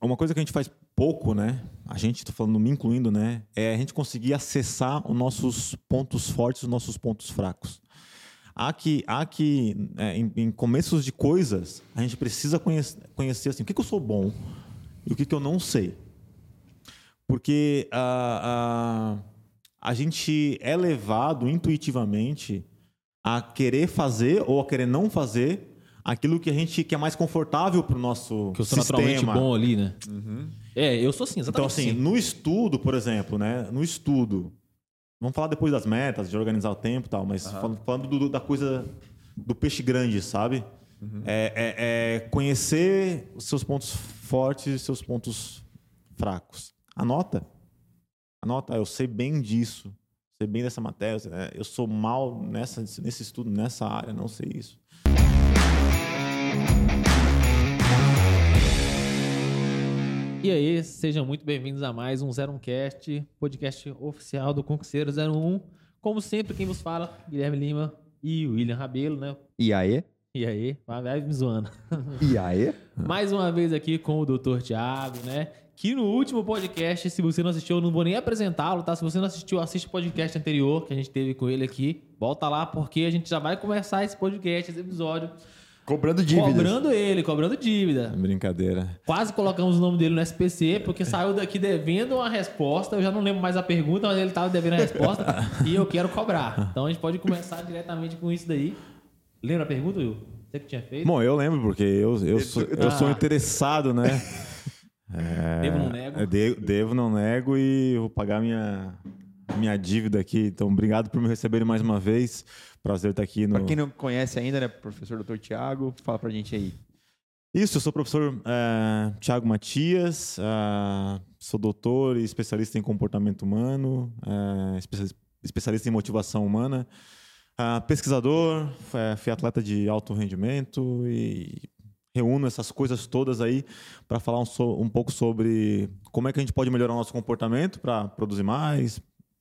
uma- coisa que a gente faz pouco, né? A gente, tô falando, me incluindo, né? É a gente conseguir acessar os nossos pontos fortes, os nossos pontos fracos. Há que, há que é, em, em começos de coisas, a gente precisa conhecer, conhecer assim, o que, que eu sou bom e o que, que eu não sei. Porque a, a, a gente é levado intuitivamente a querer fazer ou a querer não fazer aquilo que a gente que é mais confortável para o nosso Que eu sou sistema. naturalmente bom ali, né? É, eu sou sim, Então, exatamente assim, assim. no estudo, por exemplo, né? No estudo, vamos falar depois das metas, de organizar o tempo e tal, mas falando, falando do- da coisa do peixe grande, sabe? É, é- é conhecer os seus pontos fortes e seus pontos fracos. Anota. Anota, eu sei bem disso. Sei bem dessa matéria. é, Eu sou mal nessa, nesse estudo, nessa área, não sei isso. E aí, sejam muito bem-vindos a mais um 01cast, podcast oficial do Concurseiro 01. Como sempre, quem vos fala, Guilherme Lima e William Rabelo, né? E aí? E aí, vai me zoando. E aí? Mais uma vez aqui com o Dr. Thiago, né? Que no último podcast, se você não assistiu, eu não vou nem apresentá-lo, tá? Se você não assistiu, assiste o podcast anterior que a gente teve com ele aqui. Volta lá, porque a gente já vai começar esse podcast, esse episódio, Cobrando dívidas. cobrando ele, cobrando dívida. Brincadeira. Quase colocamos o nome dele no SPC, porque saiu daqui devendo uma resposta. Eu já não lembro mais a pergunta, mas ele estava devendo a resposta e eu quero cobrar. Então a gente pode começar diretamente com isso daí. Lembra a pergunta, Will? Você que tinha feito? Bom, eu lembro, porque eu, eu, sou, eu sou Ah. interessado, né? É, Devo, não nego. é, de- devo, não nego e vou pagar minha, minha dívida aqui. Então, obrigado por me receberem mais uma vez. Prazer estar aqui no. Pra quem não conhece ainda, né? Professor Dr. Tiago, fala pra gente aí. Isso, eu sou o professor é, Tiago Matias, ah, sou doutor e especialista em comportamento humano, é, especia- especialista em motivação humana, pesquisador, é, fui atleta de alto rendimento e reúno essas coisas todas aí para falar um, so- um pouco sobre como é que a gente pode melhorar o nosso comportamento para produzir mais,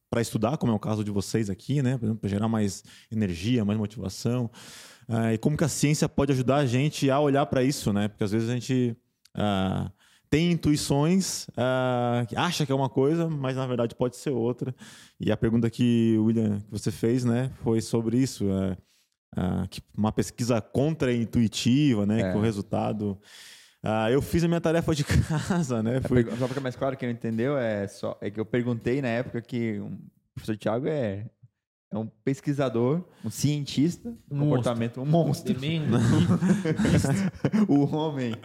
para estudar, como é o caso de vocês aqui, né? Para gerar mais energia, mais motivação. Ah, e como que a ciência pode ajudar a gente a olhar para isso, né? Porque às vezes a gente ah, tem intuições, ah, acha que é uma coisa, mas na verdade pode ser outra. E a pergunta que William que você fez, né, foi sobre isso, é, que uma pesquisa contra-intuitiva, né, É. que o resultado. Ah, eu fiz a minha tarefa de casa, né? A Fui, Só pra ficar mais claro, quem não entendeu, é, só, é que eu perguntei na época que o professor Tiago é, é um pesquisador, um cientista, um Monstro. comportamento, um monstro. O homem.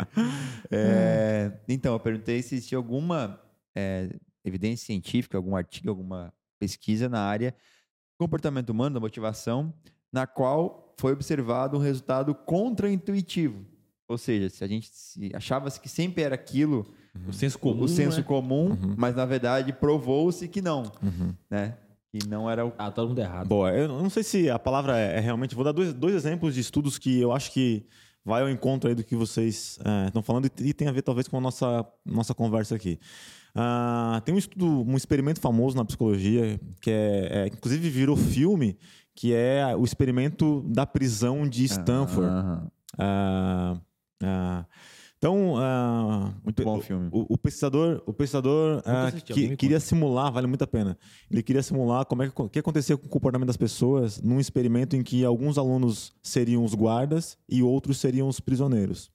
É, então, eu perguntei se existia alguma é, evidência científica, algum artigo, alguma pesquisa na área do comportamento humano, da motivação, na qual foi observado um resultado contra-intuitivo. Ou seja, se a gente se achava-se que sempre era aquilo, O senso comum. o senso né? comum, mas na verdade provou-se que não, Uhum. né? Que não era o Ah, todo mundo errado. Boa, eu não sei se a palavra é, é realmente. Vou dar dois, dois exemplos de estudos que eu acho que vai ao encontro aí do que vocês eh, estão falando e, e tem a ver talvez com a nossa, nossa conversa aqui. Ah, tem um estudo, um experimento famoso na psicologia, que é, é, inclusive virou filme, que é o experimento da prisão de Stanford. Aham. Ah, ah, então, ah, Muito o- bom o filme. O, o pesquisador, o pesquisador ah, assisti, que- queria simular, vale muito a pena. Ele queria simular como é que, o que acontecia com o comportamento das pessoas num experimento em que alguns alunos seriam os guardas e outros seriam os prisioneiros.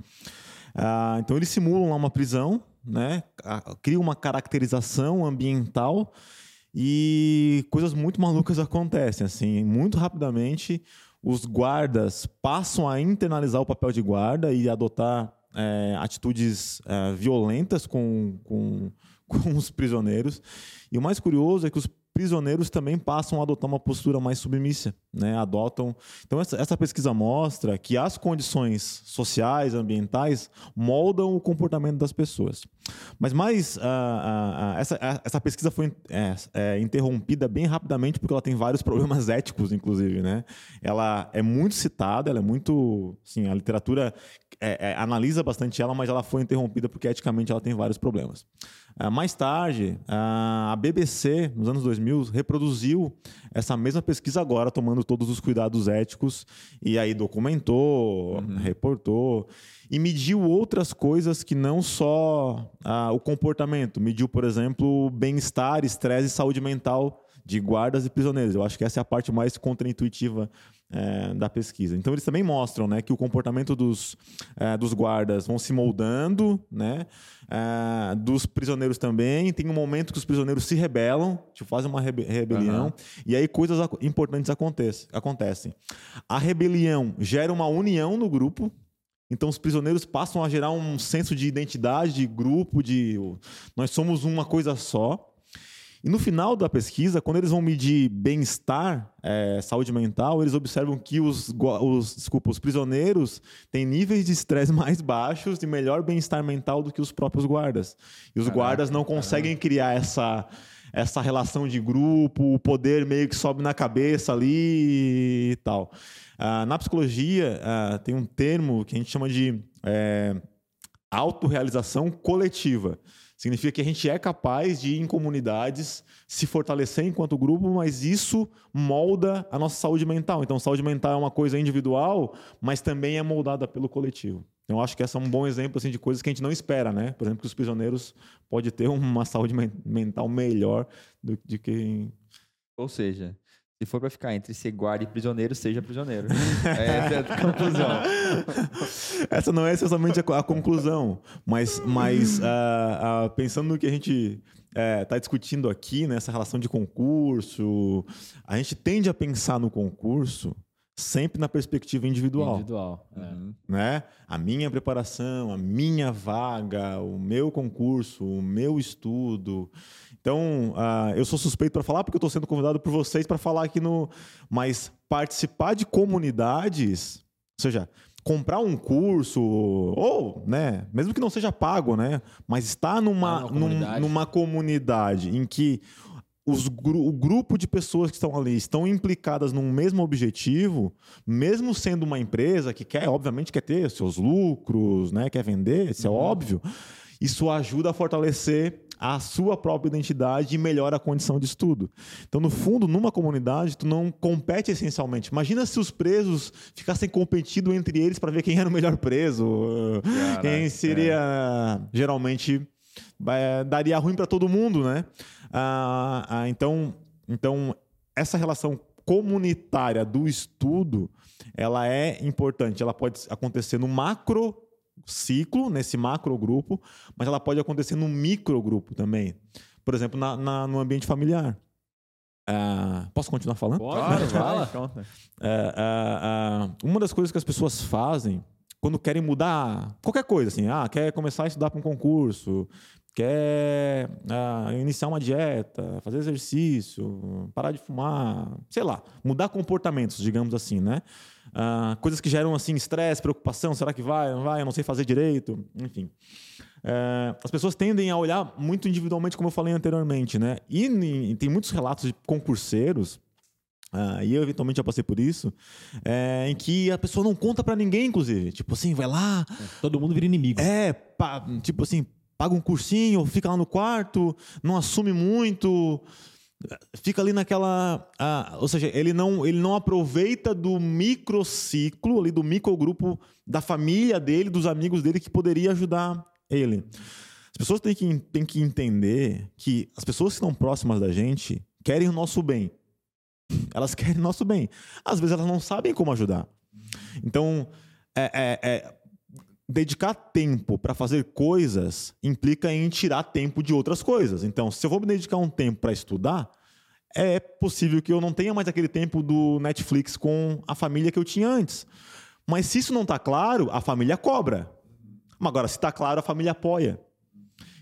Ah, então eles simulam lá uma prisão, né? Ah, Criam uma caracterização ambiental e coisas muito malucas acontecem. Assim, muito rapidamente, os guardas passam a internalizar o papel de guarda e adotar é, atitudes é, violentas com, com, com os prisioneiros. E o mais curioso é que os prisioneiros também passam a adotar uma postura mais submissa, né? Adotam. Então essa, essa pesquisa mostra que as condições sociais, ambientais moldam o comportamento das pessoas. Mas mais ah, ah, essa, essa pesquisa foi é, é, interrompida bem rapidamente porque ela tem vários problemas éticos, inclusive, né? Ela é muito citada, ela é muito, sim, a literatura é, é, analisa bastante ela, mas ela foi interrompida porque eticamente ela tem vários problemas. Ah, mais tarde, ah, a BBC, nos anos 2000, Mills reproduziu essa mesma pesquisa agora, tomando todos os cuidados éticos, e aí documentou, reportou, e mediu outras coisas que não só ah, o comportamento. Mediu, por exemplo, bem-estar, estresse e saúde mental de guardas e prisioneiros. Eu acho que essa é a parte mais contraintuitiva é, da pesquisa. Então eles também mostram, né, que o comportamento dos, é, dos guardas vão se moldando, né, é, dos prisioneiros também. Tem um momento que os prisioneiros se rebelam, tipo, fazem uma rebe rebelião, Aham. e aí coisas importantes acontecem, acontecem. A rebelião gera uma união no grupo. Então os prisioneiros passam a gerar um senso de identidade, de grupo, de nós somos uma coisa só. E no final da pesquisa, quando eles vão medir bem-estar, eh, saúde mental, eles observam que os, os, desculpa, os prisioneiros têm níveis de estresse mais baixos e melhor bem-estar mental do que os próprios guardas. E os Caraca, guardas não conseguem criar essa, essa relação de grupo, o poder meio que sobe na cabeça ali e tal. Ah, na psicologia, ah, tem um termo que a gente chama de eh, autorrealização coletiva. Significa que a gente é capaz de, em comunidades, se fortalecer enquanto grupo, mas isso molda a nossa saúde mental. Então, saúde mental é uma coisa individual, mas também é moldada pelo coletivo. Então, acho que esse é um bom exemplo assim, de coisas que a gente não espera, né? Por exemplo, que os prisioneiros podem ter uma saúde men- mental melhor do que em Ou seja, se for pra ficar entre ser guarda e prisioneiro, seja prisioneiro. Essa é a conclusão. Essa não é exatamente a, co- a conclusão, mas, mas ah, ah, pensando no que a gente está discutindo aqui, nessa relação de concurso, a gente tende a pensar no concurso sempre na perspectiva individual, Individual. é. Uhum. né? A minha preparação, a minha vaga, o meu concurso, o meu estudo. Então, ah, eu sou suspeito para falar porque eu estou sendo convidado por vocês para falar aqui no. Mas participar de comunidades, ou seja, comprar um curso, ou, né, mesmo que não seja pago, né, mas estar numa, Tá numa num- comunidade. numa comunidade em que os o grupo de pessoas que estão ali estão implicadas num mesmo objetivo, mesmo sendo uma empresa que quer, obviamente, quer ter seus lucros, né, quer vender, isso é óbvio, isso ajuda a fortalecer a sua própria identidade e melhora a condição de estudo. Então, no fundo, numa comunidade, tu não compete essencialmente. Imagina se os presos ficassem competindo entre eles para ver quem era o melhor preso, Caraca, quem seria geralmente eh, daria ruim para todo mundo, né? Ah, ah, então, então essa relação comunitária do estudo, ela é importante. Ela pode acontecer no macro ciclo, nesse macro grupo, mas ela pode acontecer no micro grupo também. Por exemplo, na, na- no ambiente familiar. Ah, posso continuar falando? Pode, Claro, fala. é, é, uma das coisas que as pessoas fazem quando querem mudar qualquer coisa, assim, ah, quer começar a estudar para um concurso, quer ah, iniciar uma dieta, fazer exercício, parar de fumar, sei lá, mudar comportamentos, digamos assim, né? Ah, coisas que geram assim estresse, preocupação, será que vai, não vai, eu não sei fazer direito, enfim. É, as pessoas tendem a olhar muito individualmente, como eu falei anteriormente, né? E, ni- tem muitos relatos de concurseiros ah, e eu eventualmente já passei por isso, é, em que a pessoa não conta pra ninguém, inclusive. Tipo assim, vai lá, Todo mundo vira inimigo. é, pa- tipo assim, paga um cursinho, fica lá no quarto, não assume muito, fica ali naquela, ah, ou seja, ele não, ele não aproveita do microciclo ali do microgrupo da família dele, dos amigos dele que poderia ajudar ele. As pessoas têm que, têm que entender que as pessoas que estão próximas da gente querem o nosso bem. Elas querem o nosso bem. Às vezes elas não sabem como ajudar. Então, é- é- é, dedicar tempo para fazer coisas implica em tirar tempo de outras coisas. Então, se eu vou me dedicar um tempo para estudar, é possível que eu não tenha mais aquele tempo do Netflix com a família que eu tinha antes. Mas se isso não está claro, a família cobra. Mas agora, se está claro, a família apoia.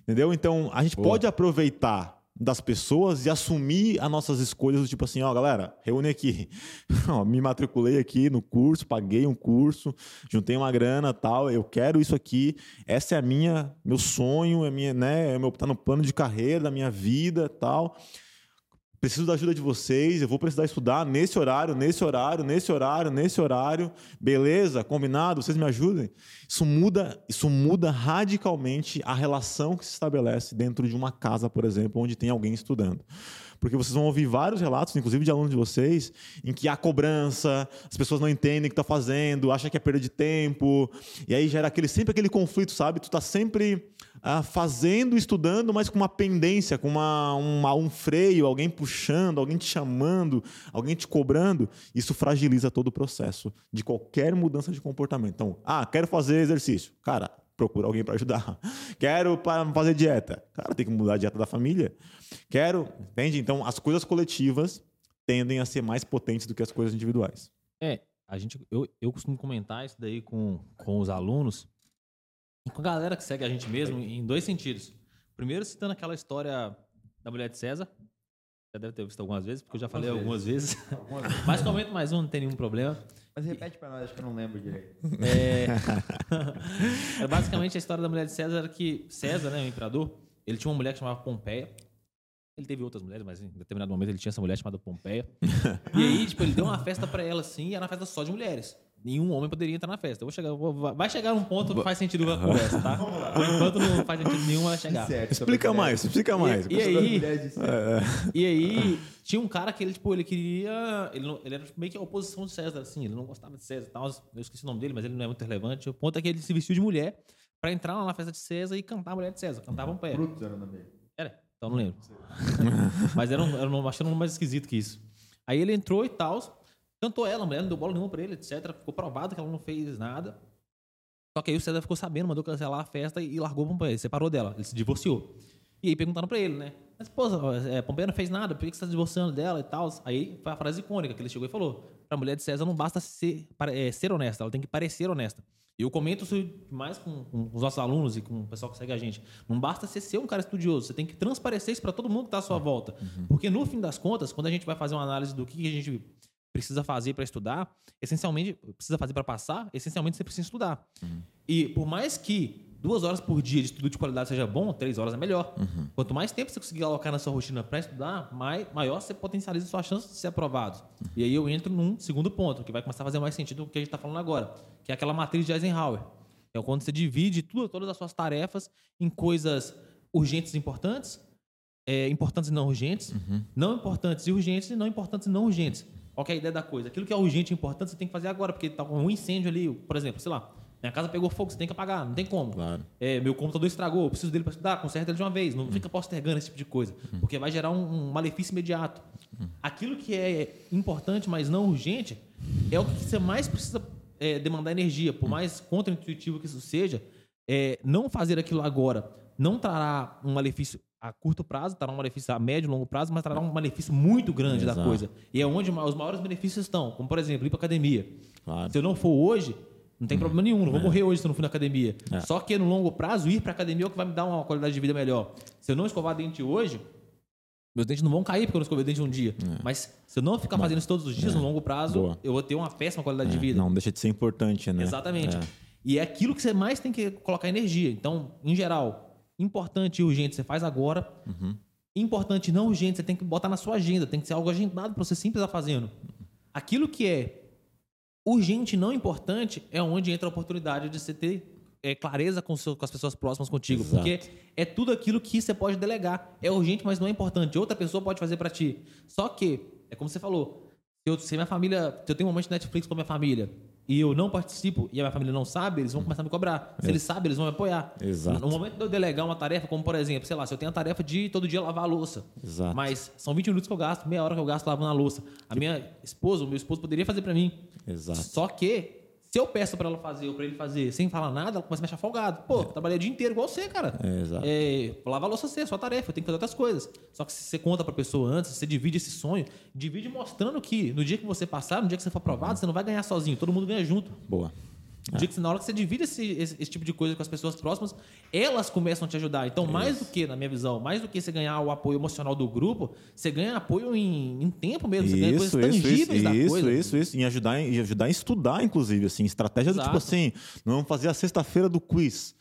Entendeu? Então, a gente pode aproveitar das pessoas e assumir as nossas escolhas do tipo assim, ó, galera, reúne aqui. Me matriculei aqui no curso, paguei um curso, juntei uma grana, tal, eu quero isso aqui. Essa é a minha, meu sonho, é minha, né, é meu tá no plano de carreira da minha vida, tal. Preciso da ajuda de vocês, eu vou precisar estudar nesse horário, nesse horário, nesse horário, nesse horário. Beleza? Combinado? Vocês me ajudem? Isso muda, isso muda radicalmente a relação que se estabelece dentro de uma casa, por exemplo, onde tem alguém estudando. Porque vocês vão ouvir vários relatos, inclusive de alunos de vocês, em que há cobrança, as pessoas não entendem o que está fazendo, acham que é perda de tempo, e aí gera aquele, sempre aquele conflito, sabe? Tu está sempre ah, fazendo, estudando, mas com uma pendência, com uma, uma, um freio, alguém puxando, alguém te chamando, alguém te cobrando. Isso fragiliza todo o processo de qualquer mudança de comportamento. Então, ah, quero fazer exercício. Cara, procura alguém para ajudar. Quero fazer dieta. Cara, tem que mudar a dieta da família. Quero, entende? Então, as coisas coletivas tendem a ser mais potentes do que as coisas individuais. É, a gente, eu, eu costumo comentar isso daí com, com os alunos com a galera que segue a gente mesmo em dois sentidos. Primeiro, citando aquela história da mulher de César. Já deve ter visto algumas vezes, porque eu já falei algumas vezes. Mas comento mais um, não tem nenhum problema. Mas repete pra nós, acho que eu não lembro direito. É... é basicamente a história da mulher de César era que César, né, o imperador, ele tinha uma mulher que chamava Pompeia. Ele teve outras mulheres, mas em determinado momento ele tinha essa mulher chamada Pompeia. e aí, tipo, ele deu uma festa pra ela assim, e era uma festa só de mulheres. Nenhum homem poderia entrar na festa. Eu vou chegar, vou- vai chegar um ponto que faz sentido a conversa, tá? Por enquanto não faz sentido nenhum vai chegar. Certo, Explica mais, explica mais. E aí, É, e aí, tinha um cara que ele, tipo, ele queria. Ele, não- ele era meio que a oposição de César, assim. Ele não gostava de César e tal. Eu esqueci o nome dele, mas ele não é muito relevante. O ponto é que ele se vestiu de mulher pra entrar lá na festa de César e cantar a mulher de César. Cantava um pé. Brutus era o nome dele. Era, então não lembro. mas era um, era um, achando um nome mais esquisito que isso. Aí ele entrou e tal. Cantou ela, a mulher não deu bola nenhuma pra ele, etc. Ficou provado que ela não fez nada. Só que aí o César ficou sabendo, mandou cancelar a festa e largou Pompeia, separou dela, ele se divorciou. E aí perguntaram pra ele, né? Mas, pô, é, Pompeia não fez nada, por que você tá divorciando dela e tal? Aí foi a frase icônica que ele chegou e falou: pra mulher de César não basta ser, é, ser honesta, ela tem que parecer honesta. E eu comento isso mais com, com os nossos alunos e com o pessoal que segue a gente. Não basta você ser um cara estudioso, você tem que transparecer isso pra todo mundo que tá à sua volta. Porque no fim das contas, quando a gente vai fazer uma análise do que a gente precisa fazer para estudar, essencialmente, precisa fazer para passar, essencialmente você precisa estudar. E por mais que duas horas por dia de estudo de qualidade seja bom, três horas é melhor. Quanto mais tempo você conseguir alocar na sua rotina para estudar, mais, maior você potencializa a sua chance de ser aprovado. E aí eu entro num segundo ponto, que vai começar a fazer mais sentido do que a gente está falando agora, que é aquela matriz de Eisenhower. É quando você divide tudo, todas as suas tarefas em coisas urgentes e importantes, é, importantes e não urgentes, não importantes e urgentes e não importantes e não urgentes. Qual que é a ideia da coisa? Aquilo que é urgente e importante você tem que fazer agora, porque tá com um incêndio ali, por exemplo, sei lá, minha casa pegou fogo, você tem que apagar, não tem como. Claro. É, meu computador estragou, eu preciso dele para estudar, conserta ele de uma vez, não fica postergando esse tipo de coisa, porque vai gerar um, um malefício imediato. Aquilo que é importante, mas não urgente, é o que você mais precisa é, demandar energia, por mais contra-intuitivo que isso seja, é, não fazer aquilo agora não trará um malefício a curto prazo, trará um malefício a médio e longo prazo, mas trará um malefício muito grande da Exato. coisa. E é onde os maiores benefícios estão, como por exemplo, ir para academia. Claro. Se eu não for hoje, não tem problema nenhum, não vou morrer hoje se eu não for na academia. É. Só que no longo prazo, ir para academia é o que vai me dar uma qualidade de vida melhor. Se eu não escovar dente hoje, meus dentes não vão cair porque eu não escovei dente um dia. Mas se eu não ficar fazendo isso todos os dias, no longo prazo, Boa. eu vou ter uma péssima qualidade de É, vida. Não deixa de ser importante, né? Exatamente. É. E é aquilo que você mais tem que colocar energia. Então, em geral, importante e urgente você faz agora. Uhum. Importante e não urgente você tem que botar na sua agenda. Tem que ser algo agendado para você sempre estar fazendo. Aquilo que é urgente e não importante é onde entra a oportunidade de você ter é, clareza com, seu- com as pessoas próximas contigo. Exato. Porque é tudo aquilo que você pode delegar. É urgente, mas não é importante. Outra pessoa pode fazer para ti. Só que, é como você falou, se, eu, se minha família. Se eu tenho um momento de Netflix com a minha família e eu não participo e a minha família não sabe, eles vão começar a me cobrar. Se eles sabem, eles vão me apoiar. Exato. No momento de eu delegar uma tarefa, como por exemplo, sei lá, se eu tenho a tarefa de todo dia lavar a louça. Exato. Mas são 20 minutos que eu gasto, meia hora que eu gasto lavando a louça. A minha esposa, o meu esposo poderia fazer para mim. Exato. Só que, se eu peço pra ela fazer ou pra ele fazer sem falar nada, ela começa a me achar folgado. Pô, eu trabalhei o dia inteiro igual você, cara. É, exato. É, lavar a louça você, é sua tarefa, eu tenho que fazer outras coisas. Só que se você conta pra pessoa antes, você divide esse sonho, divide mostrando que no dia que você passar, no dia que você for aprovado, você não vai ganhar sozinho, todo mundo ganha junto. Boa. No dia que, na hora que você divide esse, esse- esse tipo de coisa com as pessoas próximas, elas começam a te ajudar. Então, mais do que, na minha visão, mais do que você ganhar o apoio emocional do grupo, você ganha apoio em, em tempo mesmo, você ganha Isso, coisas isso, isso, tangíveis da isso, coisa. isso, isso. Em ajudar, em ajudar a estudar, inclusive, assim, estratégia do tipo assim, não vamos fazer a sexta-feira do quiz.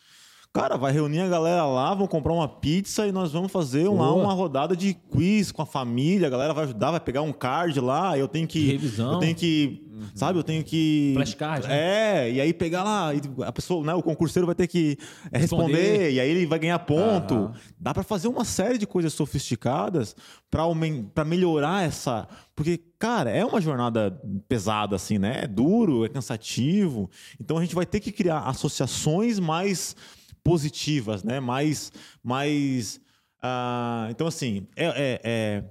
Cara, vai reunir a galera lá, vão comprar uma pizza e nós vamos fazer um- Boa. uma rodada de quiz com a família. A galera vai ajudar, vai pegar um card lá. Eu tenho que. Revisão. Eu tenho que. Sabe, eu tenho que. Flashcard, né? É, e aí pegar lá. a pessoa, né, o concurseiro vai ter que é, Responder. responder, e aí ele vai ganhar ponto. Aham. Dá pra fazer uma série de coisas sofisticadas pra melhorar essa. Porque, cara, é uma jornada pesada, assim, né? É duro, é cansativo. Então a gente vai ter que criar associações mais positivas, né? Mais. mais ah, então, assim, é- é- é,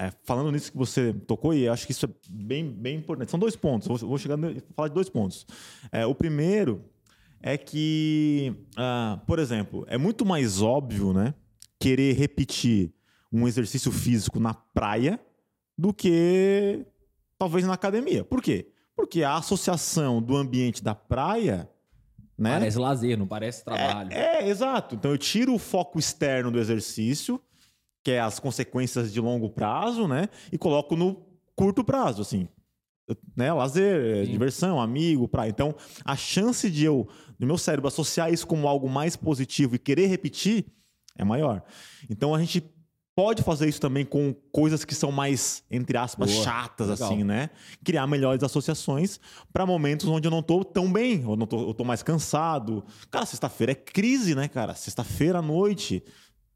é, falando nisso que você tocou, e acho que isso é bem, bem importante. São dois pontos. Vou, vou chegar e falar de dois pontos. É, o primeiro é que, ah, por exemplo, é muito mais óbvio, né? Querer repetir um exercício físico na praia do que talvez na academia. Por quê? Porque a associação do ambiente da praia, né? Parece lazer, não parece trabalho. É, é, exato. Então eu tiro o foco externo do exercício, que é as consequências de longo prazo, né? E coloco no curto prazo, assim. Né, lazer, é, Sim. diversão, amigo, praia. Então, a chance de eu, do meu cérebro, associar isso como algo mais positivo e querer repetir é maior. Então, a gente pode fazer isso também com coisas que são mais, entre aspas, Boa. chatas, Legal. assim, né? Criar melhores associações para momentos onde eu não tô tão bem, ou não tô, eu tô mais cansado. Cara, sexta-feira é crise, né, cara? Sexta-feira à noite.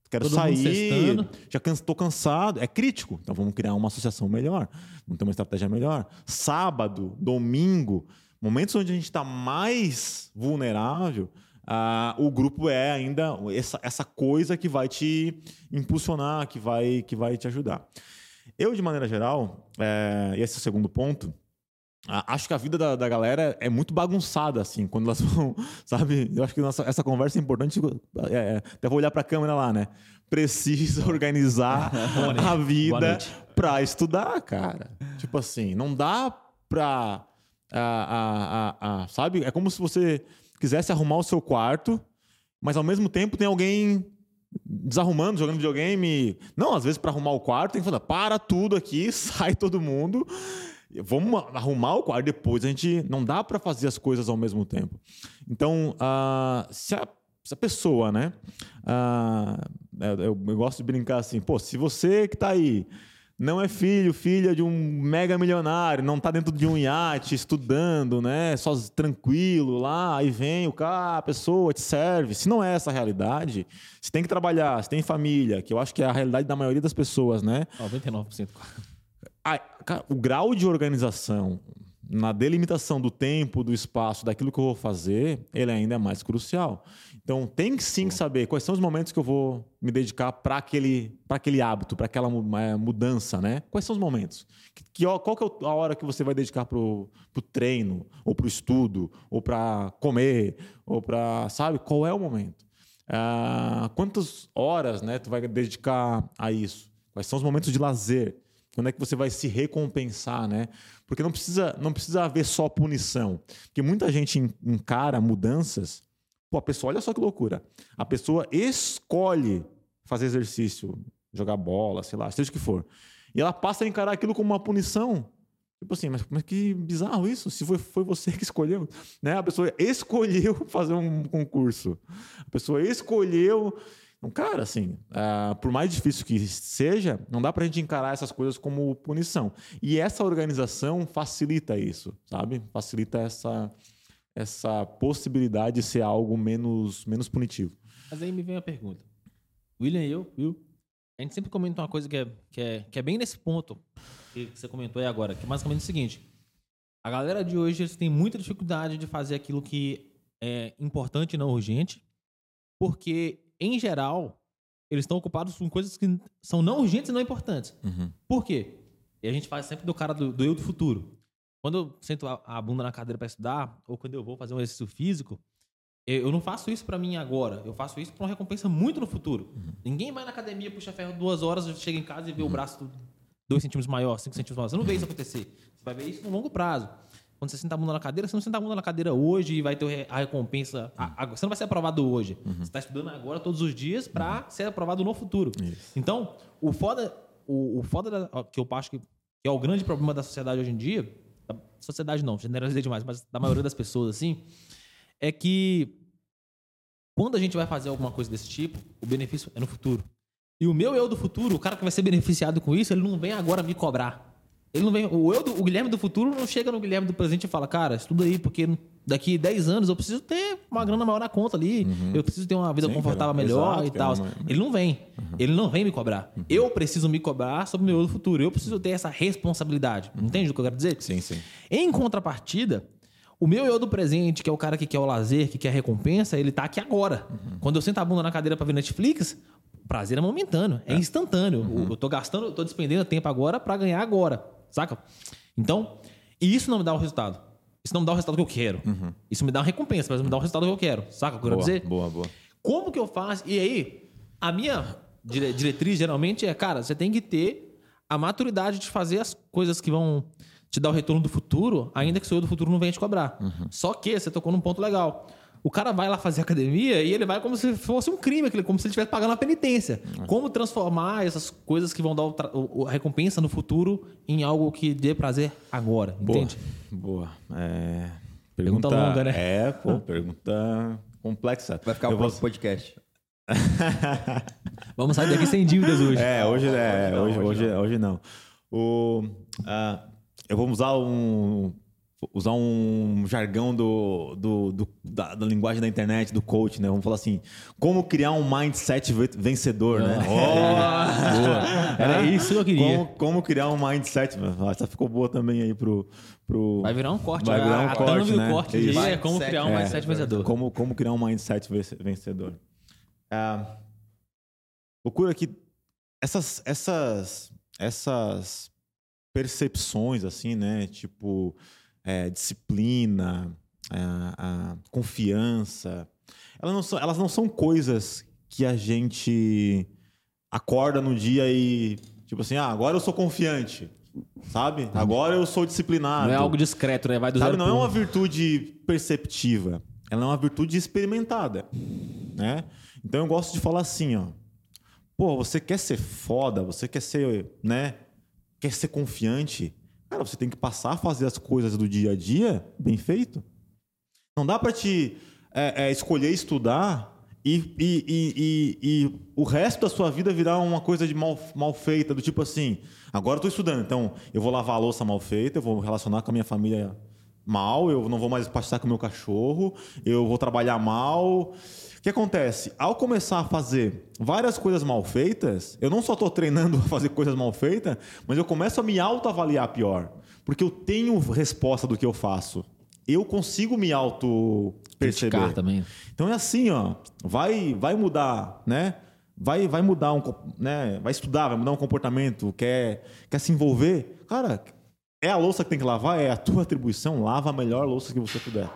Quero Todo sair, já tô cansado. É crítico. Então vamos criar uma associação melhor. Vamos ter uma estratégia melhor. Sábado, domingo, momentos onde a gente está mais vulnerável, ah, o grupo é ainda essa, essa coisa que vai te impulsionar, que vai, que vai te ajudar. Eu, de maneira geral, é, e esse é o segundo ponto, a- acho que a vida da, da galera é muito bagunçada, assim, quando elas vão, sabe? Eu acho que nossa, essa conversa é importante. é, é, até vou olhar para a câmera lá, né? Precisa organizar a vida para estudar, cara. Tipo assim, não dá pra. ah, ah, ah, ah, sabe? É como se você quisesse arrumar o seu quarto, mas ao mesmo tempo tem alguém desarrumando, jogando videogame. Não, às vezes para arrumar o quarto tem que falar, para tudo aqui, sai todo mundo. Vamos arrumar o quarto depois. A gente não dá para fazer as coisas ao mesmo tempo. Então, ah, se, a, se a pessoa, né? ah, eu, eu- gosto de brincar assim, pô, se você que tá aí não é filho, filha de um mega milionário, não tá dentro de um iate estudando, né? Só tranquilo lá, aí vem o cara, a pessoa te serve. Se não é essa a realidade, você tem que trabalhar, você tem família, que eu acho que é a realidade da maioria das pessoas, né? 99%. Ah, cara, o grau de organização na delimitação do tempo, do espaço, daquilo que eu vou fazer, ele ainda é mais crucial. Então, tem que sim saber quais são os momentos que eu vou me dedicar para aquele, pra aquele hábito, para aquela eh, mudança, né? Quais são os momentos? Que, que qual que é a hora que você vai dedicar para o treino, ou para o estudo, ou para comer, ou para, sabe? Qual é o momento? Ah, quantas horas, né, tu vai dedicar a isso? Quais são os momentos de lazer? Quando é que você vai se recompensar, né? Porque não precisa, não precisa haver só punição. Porque muita gente en- encara mudanças. Pô, a pessoa, olha só que loucura. A pessoa escolhe fazer exercício, jogar bola, sei lá, seja o que for. E ela passa a encarar aquilo como uma punição. Tipo assim, mas, mas que bizarro isso. Se foi, foi você que escolheu. Né? A pessoa escolheu fazer um concurso. A pessoa escolheu. Então, cara, assim, ah, por mais difícil que seja, não dá pra gente encarar essas coisas como punição. E essa organização facilita isso, sabe? Facilita essa, essa possibilidade de ser algo menos, menos punitivo. Mas aí me vem a pergunta. William e eu, viu? A gente sempre comenta uma coisa que é, que é, que é bem nesse ponto que você comentou aí agora, que é basicamente o seguinte. A galera de hoje eles têm muita dificuldade de fazer aquilo que é importante e não urgente, porque, em geral, eles estão ocupados com coisas que são não urgentes e não importantes. Por quê? E a gente faz sempre do cara do, do eu do futuro. Quando eu sento a, a bunda na cadeira para estudar, ou quando eu vou fazer um exercício físico, eu eu não faço isso para mim agora. Eu faço isso para uma recompensa muito no futuro. Ninguém vai na academia, puxa ferro duas horas, chega em casa e vê o braço dois centímetros maior, cinco centímetros maior. Você não vê isso acontecer. Você vai ver isso no longo prazo. Quando você senta a bunda na cadeira, você não senta a bunda na cadeira hoje e vai ter a recompensa. a- a- você não vai ser aprovado hoje. Você está estudando agora todos os dias para ser aprovado no futuro. Isso. Então, o foda, o, o foda da- que eu acho que, que é o grande problema da sociedade hoje em dia, da sociedade não, generalizei demais, mas da maioria das pessoas assim, é que quando a gente vai fazer alguma coisa desse tipo, o benefício é no futuro. E o meu eu do futuro, o cara que vai ser beneficiado com isso, ele não vem agora me cobrar. Ele não vem, o, eu do- o Guilherme do futuro não chega no Guilherme do presente e fala, cara, estuda aí, porque daqui 10 anos eu preciso ter uma grana maior na conta ali, eu preciso ter uma vida Sim, confortável cara. melhor Exato, e tal. Ele não vem. Ele não vem me cobrar. Eu preciso me cobrar sobre o meu eu do futuro. Eu preciso ter essa responsabilidade. Entende o que eu quero dizer? Sim, sim. Em contrapartida, o meu eu do presente, que é o cara que quer o lazer, que quer a recompensa, ele tá aqui agora. Quando eu sento a bunda na cadeira pra ver Netflix, o prazer é momentâneo, é, instantâneo. O- Eu tô gastando, eu tô despendendo tempo agora pra ganhar agora, saca? Então, e isso não me dá o resultado. Isso não me dá o resultado que eu quero. Isso me dá uma recompensa, mas não me dá o resultado que eu quero. Saca o que eu quero dizer? boa, boa. Como que eu faço? E aí, a minha dire- diretriz geralmente é, cara, você tem que ter a maturidade de fazer as coisas que vão te dar o retorno do futuro, ainda que o seu eu do futuro não venha te cobrar. Só que você tocou num ponto legal. O cara vai lá fazer academia e ele vai como se fosse um crime, como se ele estivesse pagando uma penitência. Como transformar essas coisas que vão dar a recompensa no futuro em algo que dê prazer agora, Boa. entende? Boa. É, Pergunta longa, né? É, pô, pergunta complexa. Vai ficar o vou- próximo podcast. Vamos sair daqui sem dívidas hoje. É, hoje, é, não, hoje, hoje hoje, hoje não. O, ah, eu vou usar um usar um jargão do, do, do- da, da linguagem da internet, do coach, né? Vamos falar assim, como criar um mindset ve- vencedor, né? Boa. Era isso que eu queria. Como, como criar um mindset, Ah, essa ficou boa também aí pro... pro Vai virar um corte. Vai a- virar um a corte, do né? corte Isso. é como criar um É, mindset vencedor. Como, como criar um mindset vence- vencedor. Ah, procura que essas, essas, essas percepções, assim, né? Tipo, é, disciplina, a- a confiança, elas não, são, elas não são coisas que a gente acorda no dia e, tipo assim, ah, agora eu sou confiante, sabe? Agora eu sou disciplinado. Não é algo discreto, né? Vai do Sabe, zero não é um. uma virtude perceptiva, ela é uma virtude experimentada, né? Então eu gosto de falar assim, ó. Pô, você quer ser foda, você quer ser, né? Quer ser confiante? Cara, você tem que passar a fazer as coisas do dia a dia bem feito. Não dá pra te é, é, escolher estudar e, e, e, e, e o resto da sua vida virar uma coisa de mal, mal feita, do tipo assim, agora eu tô estudando, então eu vou lavar a louça mal feita, eu vou relacionar com a minha família mal, eu não vou mais passear com o meu cachorro, eu vou trabalhar mal. O que acontece? Ao começar a fazer várias coisas mal feitas, eu não só estou treinando a fazer coisas mal feitas, mas eu começo a me autoavaliar pior. Porque eu tenho resposta do que eu faço. Eu consigo me auto perceber. Também. Então é assim, ó, vai, vai mudar, né? Vai, vai mudar um, né? Vai estudar, vai mudar um comportamento, quer, quer se envolver. Cara, é a louça que tem que lavar, é a tua atribuição, lava a melhor louça que você puder.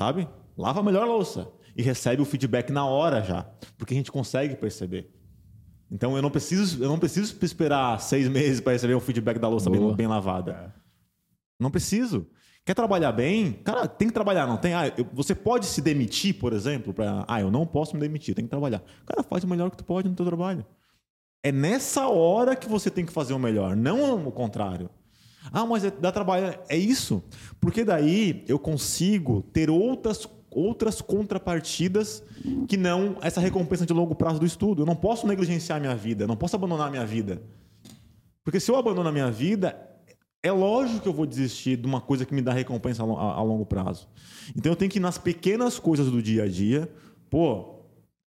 Sabe? Lava a melhor louça e recebe o feedback na hora já, porque a gente consegue perceber. Então eu não preciso, eu não preciso esperar seis meses para receber um feedback da louça bem, bem lavada. Não preciso. Quer trabalhar bem? Cara, tem que trabalhar, não tem? Ah, eu- você pode se demitir, por exemplo, para, ah, eu não posso me demitir, tem que trabalhar. Cara, faz o melhor que tu pode no teu trabalho. É nessa hora que você tem que fazer o melhor, não o contrário. Ah, mas é- dá trabalho. É isso. Porque daí eu consigo ter outras, outras contrapartidas que não essa recompensa de longo prazo do estudo. Eu não posso negligenciar a minha vida, não posso abandonar a minha vida. Porque se eu abandono a minha vida, é lógico que eu vou desistir de uma coisa que me dá recompensa a, lo- a- a longo prazo. Então eu tenho que ir nas pequenas coisas do dia a dia, pô,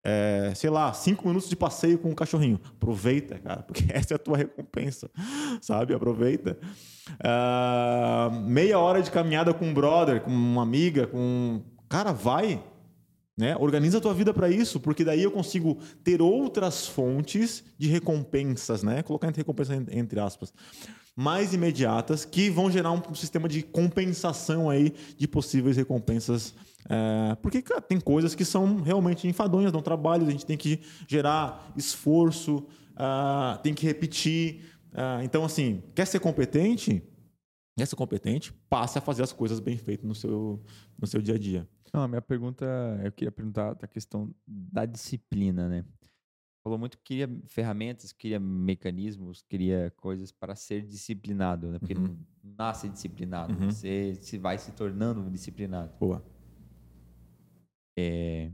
é, sei lá, cinco minutos de passeio com o cachorrinho. Aproveita, cara, porque essa é a tua recompensa, sabe? Aproveita. Ah, meia hora de caminhada com um brother, com uma amiga, com. Cara, vai. Né? Organiza a tua vida para isso, porque daí eu consigo ter outras fontes de recompensas, né? Colocar entre recompensa en- entre aspas, mais imediatas que vão gerar um sistema de compensação aí de possíveis recompensas. É, porque cara, tem coisas que são realmente enfadonhas, dão trabalho, a gente tem que gerar esforço, ah, tem que repetir. Ah, então, assim, quer ser competente? Quer ser competente? Passe a fazer as coisas bem feitas no seu, no seu dia a dia. Não, a minha pergunta, eu queria perguntar da questão da disciplina, né? Falou muito que queria ferramentas, queria mecanismos, queria coisas para ser disciplinado, né? Porque Uhum. não nasce disciplinado, Uhum. você se vai se tornando disciplinado. Boa. É,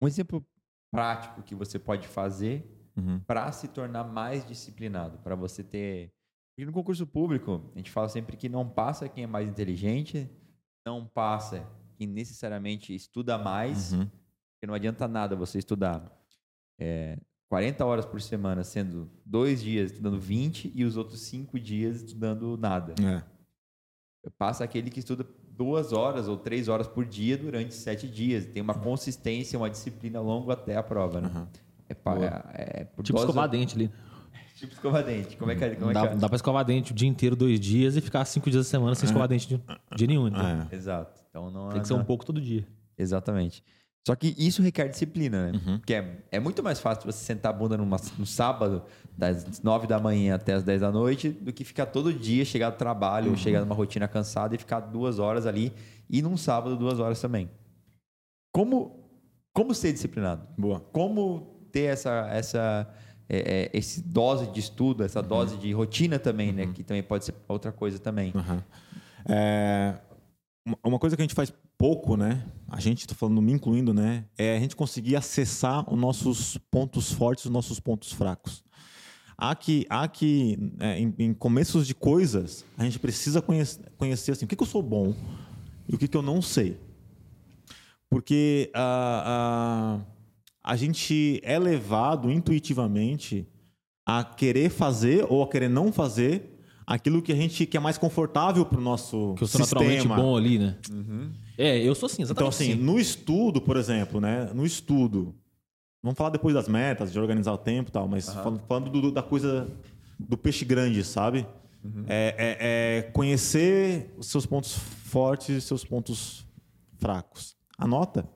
Um exemplo prático que você pode fazer Uhum. para se tornar mais disciplinado, para você ter. E no concurso público, a gente fala sempre que não passa quem é mais inteligente, não passa quem necessariamente estuda mais, Uhum. porque não adianta nada você estudar é, 40 horas por semana, sendo dois dias estudando 20 e os outros cinco dias estudando nada. É. Passa aquele que estuda duas horas ou três horas por dia durante sete dias. Tem uma consistência, uma disciplina longa até a prova, né? Uhum. É, é, é por Tipo dose- escovar dente ali. Tipo escovar dente. Como é que é? Como é dá, que é? dá pra escovar dente o dia inteiro, dois dias, e ficar cinco dias da semana sem escovar dente de dia nenhum. Então. É. Exato. Então não Tem que ser um pouco todo dia. Exatamente. Só que isso requer disciplina, né? Uhum. Porque é, é muito mais fácil você sentar a bunda numa, no sábado, das 9 da manhã até as 10 da noite, do que ficar todo dia, chegar do trabalho, Uhum. chegar numa rotina cansada e ficar duas horas ali, e num sábado, duas horas também. Como, como ser disciplinado? Boa. Como ter essa, essa é, é, esse dose de estudo, essa dose de rotina também, né? Que também pode ser outra coisa também. Aham. É, uma- coisa que a gente faz pouco, né? A gente está falando, me incluindo, né? É a gente conseguir acessar os nossos pontos fortes, os nossos pontos fracos. Há que, há que é, em, em começos de coisas, a gente precisa conhece- conhecer, assim, o que, que eu sou bom e o que, que eu não sei. Porque ah, ah, a gente é levado intuitivamente a querer fazer ou a querer não fazer aquilo que a gente que é mais confortável para o nosso Que eu sou sistema. naturalmente bom ali, né? Uhum. É, eu sou assim, Então, exatamente assim, no estudo, por exemplo, né? No estudo, vamos falar depois das metas, de organizar o tempo e tal, mas fal- falando do- da coisa do peixe grande, sabe? É, é- é conhecer os seus pontos fortes e seus pontos fracos. Anota.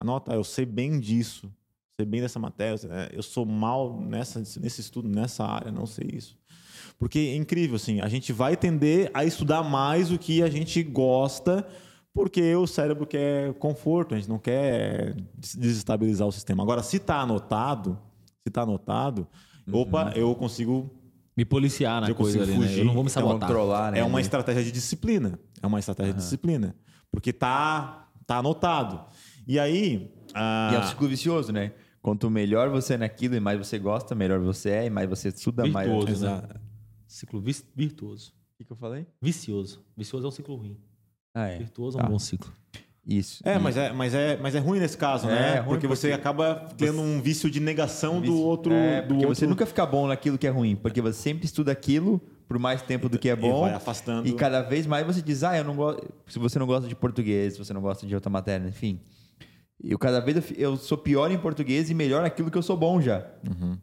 Anota, "Ah, eu sei bem disso. Sei bem dessa matéria. é, Eu sou mal nessa, nesse estudo, nessa área, não sei isso. Porque é incrível, assim, a gente vai tender a estudar mais o que a gente gosta, porque o cérebro quer conforto, a gente não quer des- desestabilizar o sistema. Agora, se está anotado, se está anotado, opa, eu consigo. Me policiar na Eu coisa ali, né? fugir, Eu não vou me sabotar. Controlar, né? É uma estratégia de disciplina. É uma estratégia de disciplina. Porque tá, tá anotado. E aí. ah, E é um ciclo vicioso, né? Quanto melhor você é naquilo e mais você gosta, melhor você é, e mais você estuda, mais. Virtuoso, né? Ciclo vi- virtuoso. que, que eu falei? Vicioso. Vicioso é um ciclo ruim. Ah, é. Virtuoso é Tá. um bom ciclo. Isso. É, E- mas é, mas, é, mas é ruim nesse caso, É, né? ruim porque, você porque acaba tendo um vício de negação do Vício. outro. É, do porque outro você nunca fica bom naquilo que é ruim, porque você sempre estuda aquilo por mais tempo do que é e bom. vai afastando. E cada vez mais você diz, ah, eu não gosto. Se você não gosta de português, se você não gosta de outra matéria, enfim. Eu cada vez eu, eu sou pior em português e melhor naquilo que eu sou bom já. Uhum.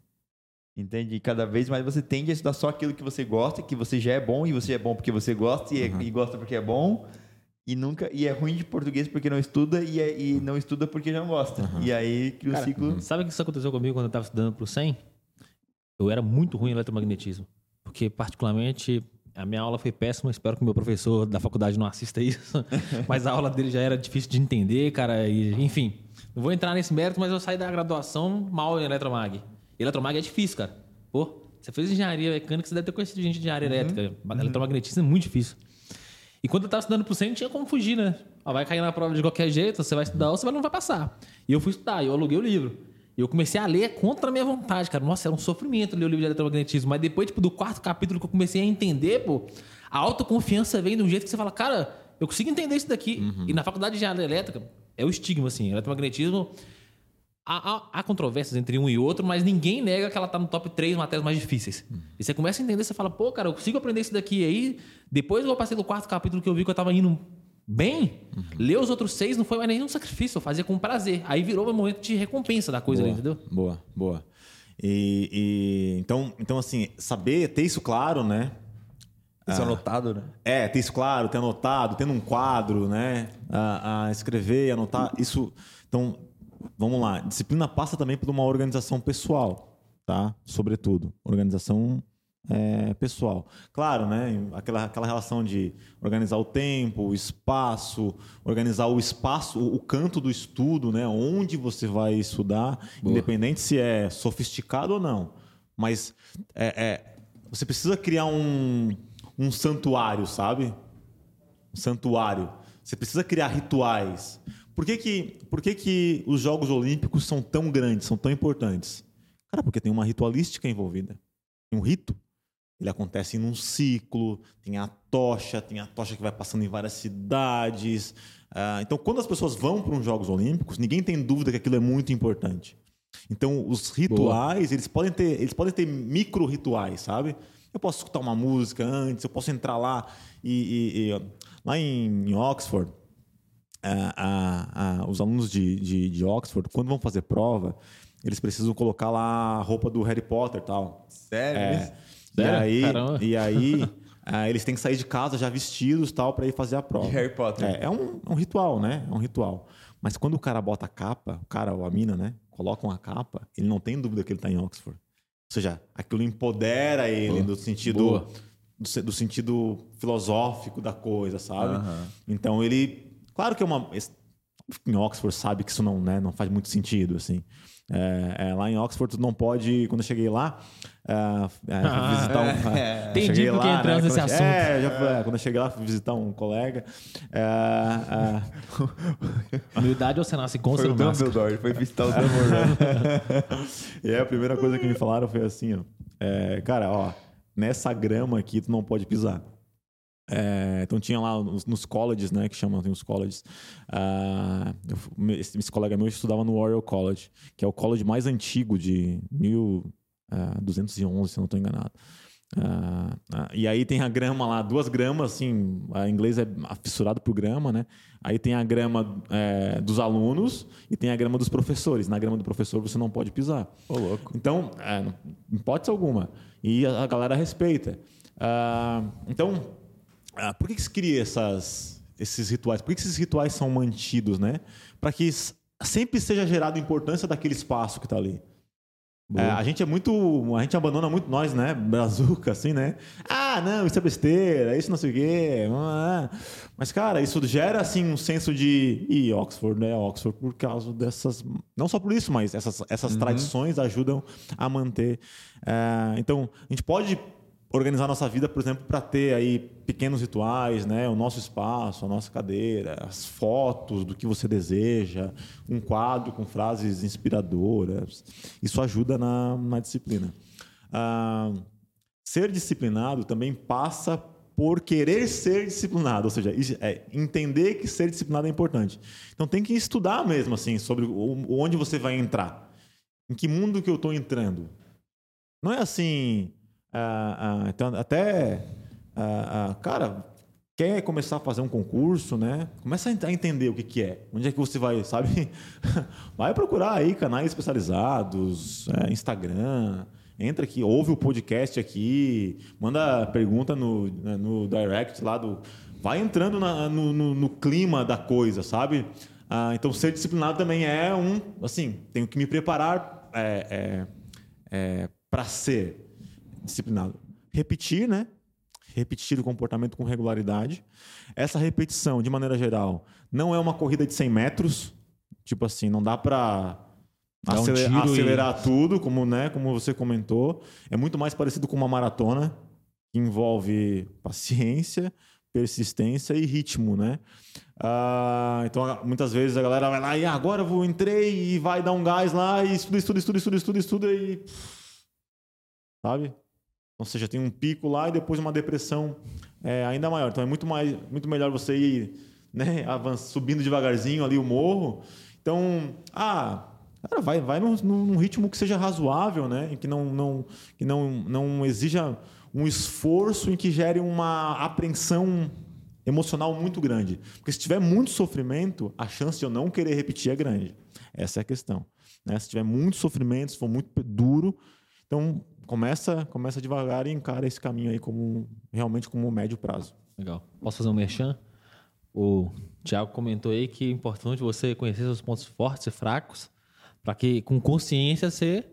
Entende? E cada vez mais você tende a estudar só aquilo que você gosta, que você já é bom, e você é bom porque você gosta, e, é- Uhum. e gosta porque é bom, e nunca e é ruim de português porque não estuda, e, é- e não estuda porque já não gosta. Uhum. E aí cria o Cara, ciclo. Sabe o que isso aconteceu comigo quando eu estava estudando para o 100? Eu era muito ruim em eletromagnetismo. Porque, particularmente, a minha aula foi péssima. Espero que o meu professor da faculdade não assista isso. mas a aula dele já era difícil de entender, cara. E, enfim, não vou entrar nesse mérito, mas eu saí da graduação mal em eletromag. E eletromag é difícil, cara. Pô, você fez engenharia mecânica, você deve ter conhecido gente de engenharia elétrica. Eletromagnetismo é muito difícil. E quando eu tava estudando pro 100, não tinha como fugir, né? Ó, vai cair na prova de qualquer jeito, você vai estudar ou você não vai passar. E eu fui estudar, eu aluguei o livro. E eu comecei a ler contra a minha vontade, cara. Nossa, era um sofrimento ler o livro de eletromagnetismo. Mas depois, tipo, do quarto capítulo que eu comecei a entender, pô, a autoconfiança vem de um jeito que você fala, cara, eu consigo entender isso daqui. E na faculdade de engenharia elétrica, é o estigma, assim. Eletromagnetismo, há, há- há controvérsias entre um e outro, mas ninguém nega que ela tá no top 3 matérias mais difíceis. E você começa a entender, você fala, pô, cara, eu consigo aprender isso daqui. E aí, depois eu passei do quarto capítulo que eu vi que eu tava indo bem, ler os outros seis não foi mais nenhum sacrifício, eu fazia com prazer. Aí virou um momento de recompensa da coisa, boa, ali, entendeu? Boa, boa. E, e- então, então, assim, saber, ter isso claro, né? Isso é anotado, né? É, ter isso claro, ter anotado, tendo um quadro, né? A, a escrever, anotar, isso. Então, vamos lá. Disciplina passa também por uma organização pessoal, tá? Sobretudo, organização é, pessoal. Claro, né? Aquela, aquela relação de organizar o tempo, o espaço, organizar o espaço, o, o canto do estudo, né? Onde você vai estudar, independente se é sofisticado ou não. Mas é, é, você precisa criar um, um santuário, sabe? um santuário. Você precisa criar rituais. Por que que, por que que os Jogos Olímpicos são tão grandes, são tão importantes? Cara, porque tem uma ritualística envolvida. Tem um rito. Ele acontece num ciclo, tem a tocha, tem a tocha que vai passando em várias cidades. Ah, então, quando as pessoas vão para os Jogos Olímpicos, ninguém tem dúvida que aquilo é muito importante. Então, os rituais, eles podem ter, eles podem ter micro rituais, sabe? Eu posso escutar uma música antes, eu posso entrar lá e, e- e, lá em, em Oxford, ah, ah, ah, os alunos de, de, de Oxford, quando vão fazer prova, eles precisam colocar lá a roupa do Harry Potter, e tal. Sério? É. isso? E Sério? aí, Caramba. e aí ah, eles têm que sair de casa já vestidos tal para ir fazer a prova. De Harry Potter. É, é um, é um ritual, né? É um ritual. Mas quando o cara bota a capa, o cara ou a mina, né? Coloca uma capa, ele não tem dúvida que ele está em Oxford. Ou seja, aquilo empodera ele Boa. no sentido Boa. do, do sentido filosófico da coisa, sabe? Aham. Então ele, claro que é uma em Oxford sabe que isso não, né, não faz muito sentido assim. É, é, lá em Oxford tu não pode, quando eu cheguei lá, é, é, fui visitar um, É. Entendi lá, entramos né, nesse quando- assunto. É, já é, quando eu cheguei lá, fui visitar um colega. é, é, Humildade ou você nasce com Foi o? Dumbledore, foi visitar o Dumbledore. E aí a primeira coisa que me falaram foi assim, ó. é, cara, ó, nessa grama aqui tu não pode pisar. É, então tinha lá nos, nos colleges, né, que chamam tem os colleges. ah, eu esse, esse colega meu estudava no Oriel College, que é o college mais antigo de 1211, se eu não estou enganado. Ah, ah, e aí tem a grama lá, duas gramas, assim, a inglês é fissurado por grama, né? Aí tem a grama é, dos alunos e tem a grama dos professores. Na grama do professor você não pode pisar. Ô, louco. Então, é, hipótese alguma. E a, a galera respeita. Ah, então, ah, por que, que se cria essas, esses rituais? Por que, que esses rituais são mantidos, né? Para que sempre seja gerada importância daquele espaço que está ali. É, a gente é muito. A gente abandona muito nós, né? Brazuca, assim, né? Ah, não, isso é besteira, isso não sei o quê. ah. Mas, cara, isso gera, assim, um senso de. E Oxford, né? Oxford por causa dessas. Não só por isso, mas essas, essas tradições ajudam a manter. é, então, a gente pode organizar nossa vida, por exemplo, para ter aí pequenos rituais, né? O nosso espaço, a nossa cadeira, as fotos do que você deseja, um quadro com frases inspiradoras. Isso ajuda na, na disciplina. Ah, ser disciplinado também passa por querer ser disciplinado, ou seja, é, entender que ser disciplinado é importante. Então tem que estudar mesmo assim sobre onde você vai entrar, em que mundo que eu estou entrando. Não é assim, ah, ah, então até, ah, ah, cara, quer começar a fazer um concurso, né? Começa a ent- a entender o que, que é, onde é que você vai, sabe? Vai procurar aí canais especializados, é, Instagram, entra aqui, ouve o podcast aqui, manda pergunta no, né, no direct lá do, vai entrando na- no, no- no clima da coisa, sabe? Ah, então ser disciplinado também é um, assim, tenho que me preparar é, é, para ser disciplinado. Repetir, né? Repetir o comportamento com regularidade. Essa repetição, de maneira geral, não é uma corrida de 100 metros. Tipo assim, não dá para Dar um tiro e- acelerar tudo, como, né, como você comentou. É muito mais parecido com uma maratona, que envolve paciência, persistência e ritmo, né? Ah, então, muitas vezes a galera vai lá e "Ah, agora eu vou, entrei e vai dar um gás lá e estuda, estuda, estuda, estuda, estuda, estuda e... Sabe? Ou seja, tem um pico lá e depois uma depressão é, ainda maior. Então é muito, mais, muito melhor você ir né, avan- subindo devagarzinho ali o morro. Então, ah, cara, vai, vai num, num ritmo que seja razoável, né? Que não, não, que não, não exija um esforço em que gere uma apreensão emocional muito grande. Porque se tiver muito sofrimento, a chance de eu não querer repetir é grande. Essa é a questão. né? Se tiver muito sofrimento, se for muito duro, então começa, começa devagar e encara esse caminho aí como realmente como um médio prazo. Legal. Posso fazer um merchan? O Thiago comentou aí que é importante você conhecer seus pontos fortes e fracos para que com consciência você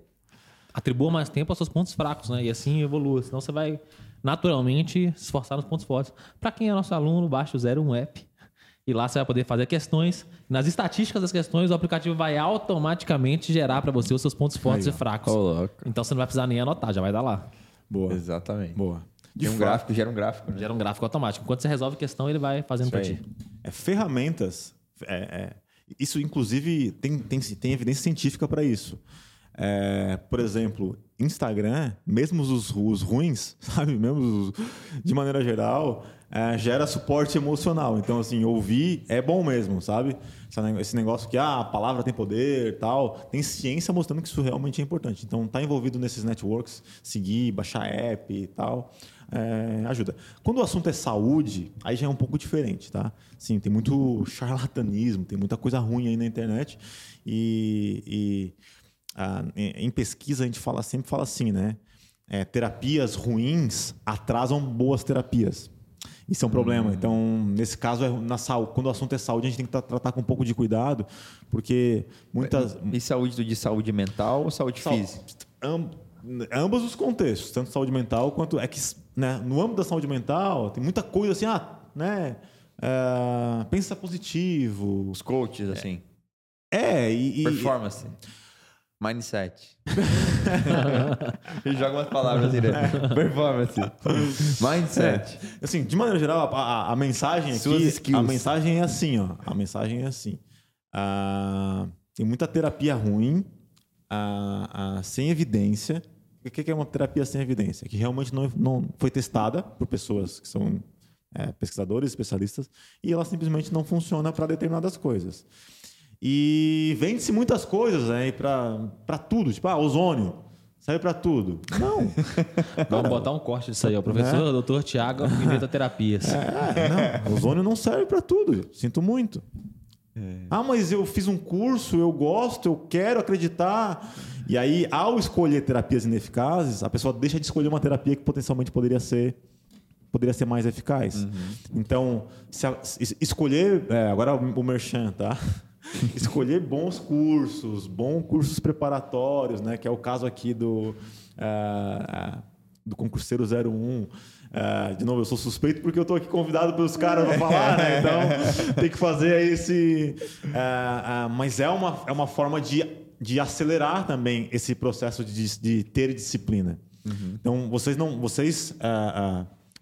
atribua mais tempo aos seus pontos fracos, né? E assim evolua. Senão você vai naturalmente se esforçar nos pontos fortes. Para quem é nosso aluno, baixa o 01 App e lá você vai poder fazer questões. Nas estatísticas das questões, o aplicativo vai automaticamente gerar para você os seus pontos fortes Aí, e fracos. Louco. Então você não vai precisar nem anotar, já vai dar lá. Boa. Exatamente. Boa. De um gráfico, gera um gráfico, né? Gera um gráfico automático. Enquanto você resolve a questão, ele vai fazendo para ti. é, ferramentas. é, é, Isso, inclusive, tem, tem, tem evidência científica para isso. É, por exemplo, Instagram, mesmo os, os ruins, sabe? Mesmo os, de maneira geral, é, gera suporte emocional. Então, assim, ouvir é bom mesmo, sabe? Esse negócio que ah, a palavra tem poder tal. Tem ciência mostrando que isso realmente é importante. Então, tá envolvido nesses networks, seguir, baixar app e tal, é, ajuda. Quando o assunto é saúde, aí já é um pouco diferente, tá? Sim, tem muito charlatanismo, tem muita coisa ruim aí na internet. E, e ah, em pesquisa a gente fala sempre fala assim, né? É, terapias ruins atrasam boas terapias. Isso é um problema. Hum. Então, nesse caso, é na saúde, quando o assunto é saúde, a gente tem que tratar com um pouco de cuidado, porque muitas. E saúde de saúde mental ou saúde física? Amb... Ambos os contextos, tanto saúde mental quanto. É que né, no âmbito da saúde mental, tem muita coisa assim, ah, né? É, pensa positivo. Os coaches, assim. É, e. Performance. E... Mindset. e joga umas palavras né? Performance. Mindset. É. Assim, de maneira geral, a, a, a mensagem Suas aqui. Skills. A mensagem é assim, ó. A mensagem é assim. Ah, tem muita terapia ruim, ah, ah, sem evidência. O que é uma terapia sem evidência? Que realmente não, não foi testada por pessoas que são é, pesquisadores, especialistas, e ela simplesmente não funciona para determinadas coisas. E vende-se muitas coisas aí né, para tudo, tipo, ah, ozônio. Serve para tudo. Não. Vamos botar um corte disso aí, ó. Professor é. doutor Tiago Pimenta Terapias. É, não. Ozônio não serve para tudo. Sinto muito. É. Ah, mas eu fiz um curso, eu gosto, eu quero acreditar. E aí, ao escolher terapias ineficazes, a pessoa deixa de escolher uma terapia que potencialmente poderia ser poderia ser mais eficaz. Uhum. Então, se a, escolher. É, agora o merchan, tá? escolher bons cursos, bons cursos preparatórios, né? Que é o caso aqui do, uh, do concurseiro 01. Uh, é, de novo, eu sou suspeito porque eu estou aqui convidado pelos caras para falar, né? Então tem que fazer esse. Uh, mas é uma, é uma forma de, de acelerar também esse processo de, de ter disciplina. Uhum. Então vocês não. Vocês.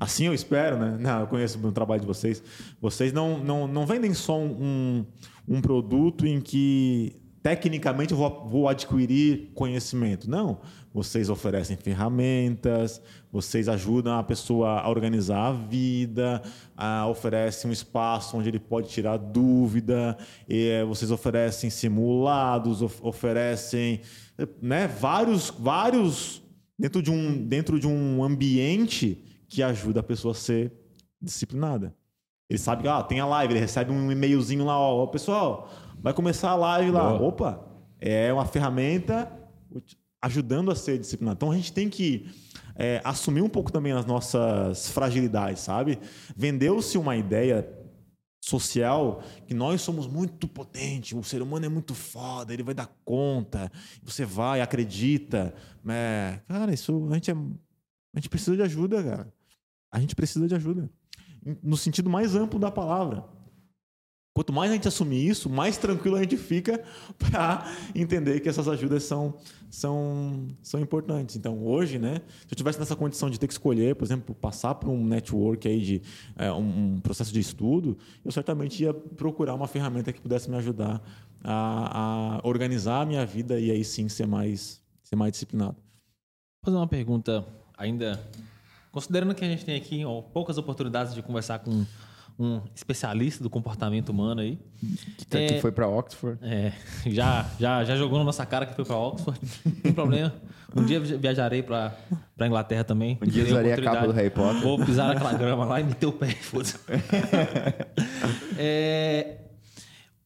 Assim eu espero, né? Não, eu conheço o trabalho de vocês. Vocês não, não, não vendem só um, um produto em que tecnicamente eu vou, vou, adquirir conhecimento. Não. Vocês oferecem ferramentas, vocês ajudam a pessoa a organizar a vida, a, oferecem um espaço onde ele pode tirar dúvida, e, eh, vocês oferecem simulados, of, oferecem né, vários, vários dentro de, um, dentro de um ambiente que ajuda a pessoa a ser disciplinada. Ele sabe que ah, tem a live, ele recebe um e-mailzinho lá, ó, pessoal, vai começar a live lá. Boa. Opa, é uma ferramenta ajudando a ser disciplinado. Então a gente tem que é, assumir um pouco também as nossas fragilidades, sabe? Vendeu-se uma ideia social que nós somos muito potentes, o ser humano é muito foda, ele vai dar conta, você vai, acredita. Né? Cara, isso a gente, é, a gente precisa de ajuda, cara. A gente precisa de ajuda no sentido mais amplo da palavra. Quanto mais a gente assumir isso, mais tranquilo a gente fica para entender que essas ajudas são, são, são importantes. Então, hoje, né, se eu tivesse nessa condição de ter que escolher, por exemplo, passar por um network aí de é, um, um, processo de estudo, eu certamente ia procurar uma ferramenta que pudesse me ajudar a, a organizar a minha vida e aí sim ser mais, ser mais disciplinado. Vou fazer uma pergunta ainda Considerando que a gente tem aqui ó, poucas oportunidades de conversar com um especialista do comportamento humano aí. Que, tá, é, que foi para Oxford. É, já, já, já jogou na nossa cara que foi para Oxford. Não tem problema. Um dia viajarei para Inglaterra também. Um dia usarei a capa do Harry Potter. Vou pisar naquela grama lá e meter o pé. é,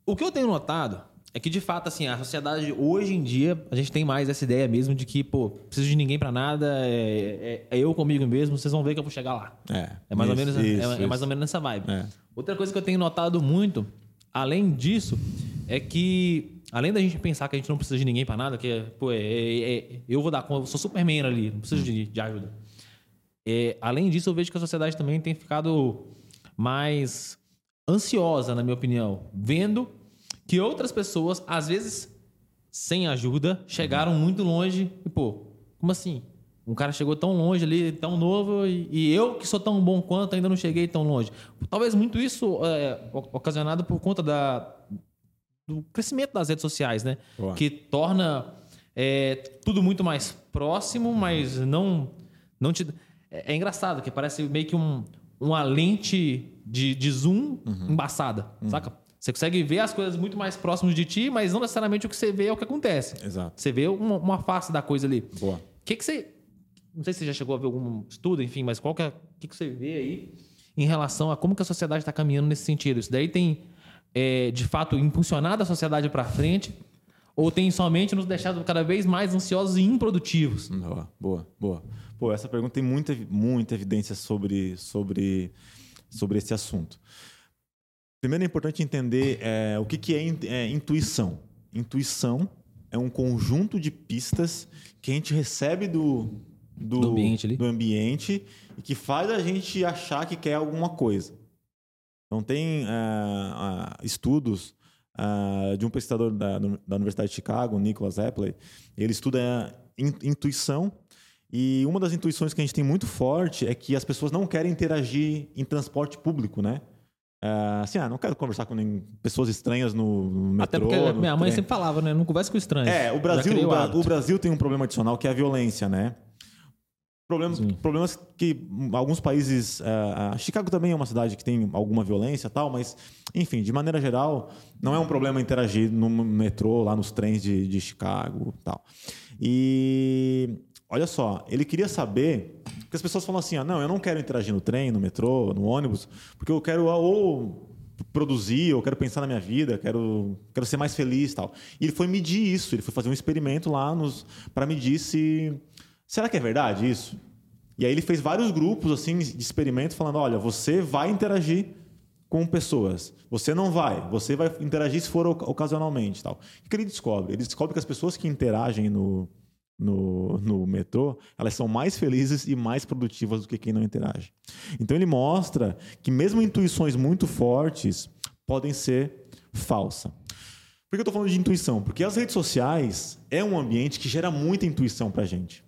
o que eu tenho notado é que, de fato, assim, a sociedade, hoje em dia, a gente tem mais essa ideia mesmo de que, pô, preciso de ninguém para nada, é, é, é, eu comigo mesmo, vocês vão ver que eu vou chegar lá. É, é mais, isso, ou, menos, isso, é, é, mais ou menos nessa vibe. É. Outra coisa que eu tenho notado muito, além disso, é que, além da gente pensar que a gente não precisa de ninguém para nada, que, pô, é, é, eu vou dar conta, eu sou Superman ali, não preciso de, de ajuda. além disso, eu vejo que a sociedade também tem ficado mais ansiosa, na minha opinião, vendo que outras pessoas, às vezes sem ajuda, chegaram muito longe e, pô, como assim? Um cara chegou tão longe ali, tão novo, e, e eu que sou tão bom quanto ainda não cheguei tão longe. Talvez muito isso é ocasionado por conta da, do crescimento das redes sociais, né? Boa. Que torna é, tudo muito mais próximo, mas não, não te. É, é engraçado, que parece meio que um, uma lente de, de zoom embaçada, saca? Você consegue ver as coisas muito mais próximas de ti, mas não necessariamente o que você vê é o que acontece. Exato. Você vê uma, uma face da coisa ali. Boa. O que, que você. Não sei se você já chegou a ver algum estudo, enfim, mas qual que é, o que, que você vê aí em relação a como que a sociedade está caminhando nesse sentido? Isso daí tem, é, de fato, impulsionado a sociedade para frente ou tem somente nos deixado cada vez mais ansiosos e improdutivos? Boa, boa, boa. Pô, essa pergunta tem muita, muita evidência sobre, sobre, sobre esse assunto. Primeiro é importante entender é, o que, que é, in- é intuição. Intuição é um conjunto de pistas que a gente recebe do, do, Do ambiente ali. do ambiente e que faz a gente achar que quer alguma coisa. Então, tem ah, ah, estudos ah, de um pesquisador da, da Universidade de Chicago, Nicholas Epley. Ele estuda in- intuição e uma das intuições que a gente tem muito forte é que as pessoas não querem interagir em transporte público, né? Ah, assim, ah, não quero conversar com nem- pessoas estranhas no, no Até metrô. porque no minha mãe trem. sempre falava, né? Não conversa com estranhos. É, o Brasil, o, o Brasil tem um problema adicional que é a violência, né? Problemas, Sim. problemas que alguns países. ah, Chicago também é uma cidade que tem alguma violência e tal, mas, enfim, de maneira geral, não é um problema interagir no metrô, lá nos trens de, de Chicago e tal. E olha só, ele queria saber. Porque as pessoas falam assim: ah, não, eu não quero interagir no trem, no metrô, no ônibus, porque eu quero ah, ou produzir, eu quero pensar na minha vida, quero, quero ser mais feliz tal. E ele foi medir isso, ele foi fazer um experimento lá para medir se. Será que é verdade isso? E aí ele fez vários grupos assim de experimentos falando: olha, você vai interagir com pessoas. Você não vai. Você vai interagir se for oca- ocasionalmente. Tal. O que ele descobre? Ele descobre que as pessoas que interagem no, no, no metrô, elas são mais felizes e mais produtivas do que quem não interage. Então ele mostra que mesmo intuições muito fortes podem ser falsas. Por que eu estou falando de intuição? Porque as redes sociais é um ambiente que gera muita intuição para a gente.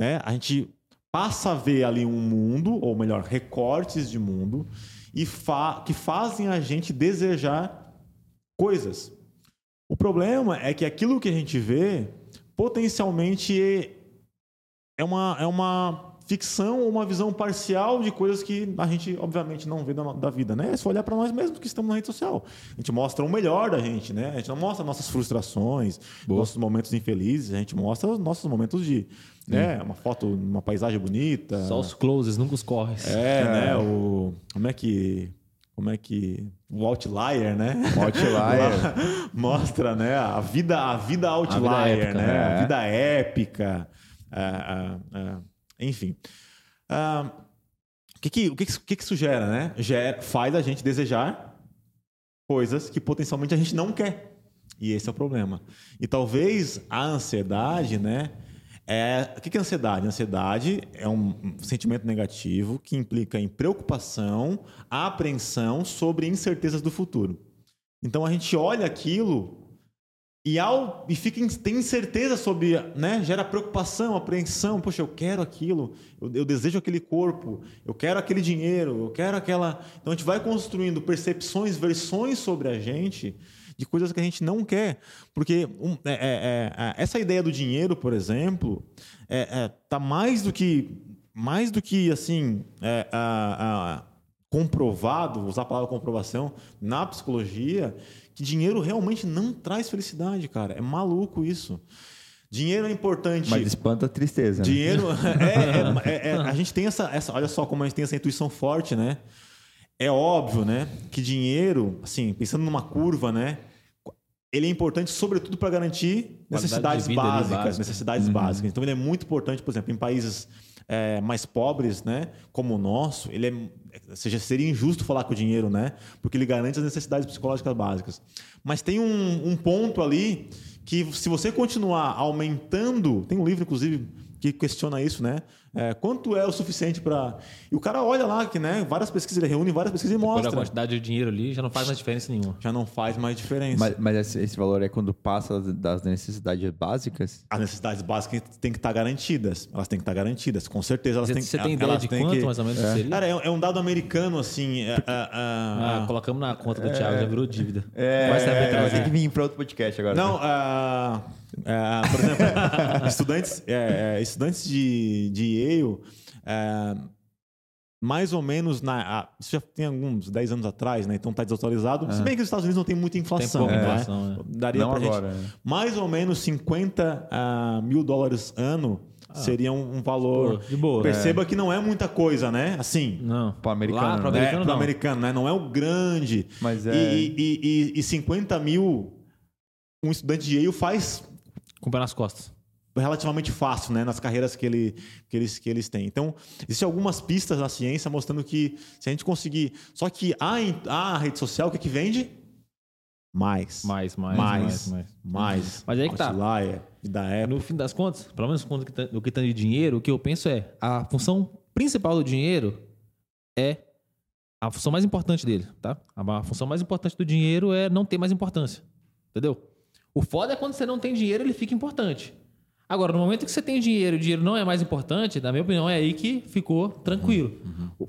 Né? A gente passa a ver ali um mundo, ou melhor, recortes de mundo, e fa que fazem a gente desejar coisas. O problema é que aquilo que a gente vê potencialmente é uma, é uma ficção ou uma visão parcial de coisas que a gente, obviamente, não vê da, da vida, né? É só olhar para nós mesmos que estamos na rede social. A gente mostra o melhor da gente, né? A gente não mostra nossas frustrações, nossos momentos infelizes, a gente mostra os nossos momentos de, né? Uma foto, uma paisagem bonita. Só os closes, nunca os corres. É, né? O, como é que. Como é que. O outlier, né? Outlier. Mostra, né? A vida, a vida outlier, épica, né? né? A vida épica. ah, ah, ah, enfim. O que, que, o que, que que isso gera, né? Gera, faz a gente desejar coisas que potencialmente a gente não quer. E esse é o problema. E talvez a ansiedade, né? É, o que é ansiedade? Ansiedade é um sentimento negativo que implica em preocupação, apreensão sobre incertezas do futuro. Então a gente olha aquilo e, ao, e fica, em- tem incerteza sobre, né? Gera preocupação, apreensão. Poxa, eu quero aquilo, eu, eu desejo aquele corpo, eu quero aquele dinheiro, eu quero aquela. Então a gente vai construindo percepções, versões sobre a gente de coisas que a gente não quer. Porque um, é- é- é- essa ideia do dinheiro, por exemplo, é, é, tá mais do que mais do que assim é, a- a- comprovado, vou usar a palavra comprovação na psicologia, que dinheiro realmente não traz felicidade, cara. É maluco isso. Dinheiro é importante. Mas espanta a tristeza. né? Dinheiro é, é- é- é- a gente tem essa, essa, olha só como a gente tem essa intuição forte, né? É óbvio, né, que dinheiro, assim, pensando numa curva, né, ele é importante sobretudo para garantir necessidades básicas, básica. necessidades básicas. Então ele é muito importante, por exemplo, em países é, mais pobres, né, como o nosso, ele é, seja, seria injusto falar com o dinheiro, né, porque ele garante as necessidades psicológicas básicas. Mas tem um, um ponto ali que se você continuar aumentando, tem um livro inclusive que questiona isso, né? É, quanto é o suficiente para. E o cara olha lá que, né? Várias pesquisas, ele reúne várias pesquisas e a mostra. quantidade de dinheiro ali, já não faz mais diferença nenhuma. Já não faz mais diferença. Mas, mas esse, esse valor é quando passa das necessidades básicas? As necessidades básicas têm que estar garantidas. Elas têm que estar garantidas. Com certeza elas Você, têm você tem ideia de quanto que- mais ou menos seria? Cara, é, é um dado americano, assim. é, é, é, Ah, colocamos na conta do Thiago, já virou dívida. É, Vai saber vai trazer. ter que vir para outro podcast agora. Não, ah, ah, por exemplo, estudantes, é, é, estudantes de, de Yale, é, mais ou menos, na, ah, isso já tem alguns 10 anos atrás, né? Então está desatualizado. Se bem que os Estados Unidos não tem muita Tem inflação. pouca né? inflação, né? Daria Não pra agora, né? Mais ou menos 50 ah, mil dólares ano seria um, um valor. De boa. Perceba que não é muita coisa, né? Assim, Não. Pro americano, Lá, pro né? americano, é, pro não. americano, né? Não é o grande. Mas é- E, e, e, e 50 mil, um estudante de Yale faz Com o pé nas costas. relativamente fácil, né? Nas carreiras que, ele, que, eles, que eles têm. Então, existem algumas pistas na ciência mostrando que se a gente conseguir... Só que a, a rede social, o que, que vende? Mais. Mais, mais, Mais. mais, mais. Mais. Mas aí que tá. Outlier, da Apple. No fim das contas, pelo menos tá- no que tá de dinheiro, o que eu penso é a função principal do dinheiro é a função mais importante dele, tá? A função mais importante do dinheiro é não ter mais importância. Entendeu? O foda é quando você não tem dinheiro, ele fica importante. Agora, no momento que você tem dinheiro e o dinheiro não é mais importante, na minha opinião, é aí que ficou tranquilo. O-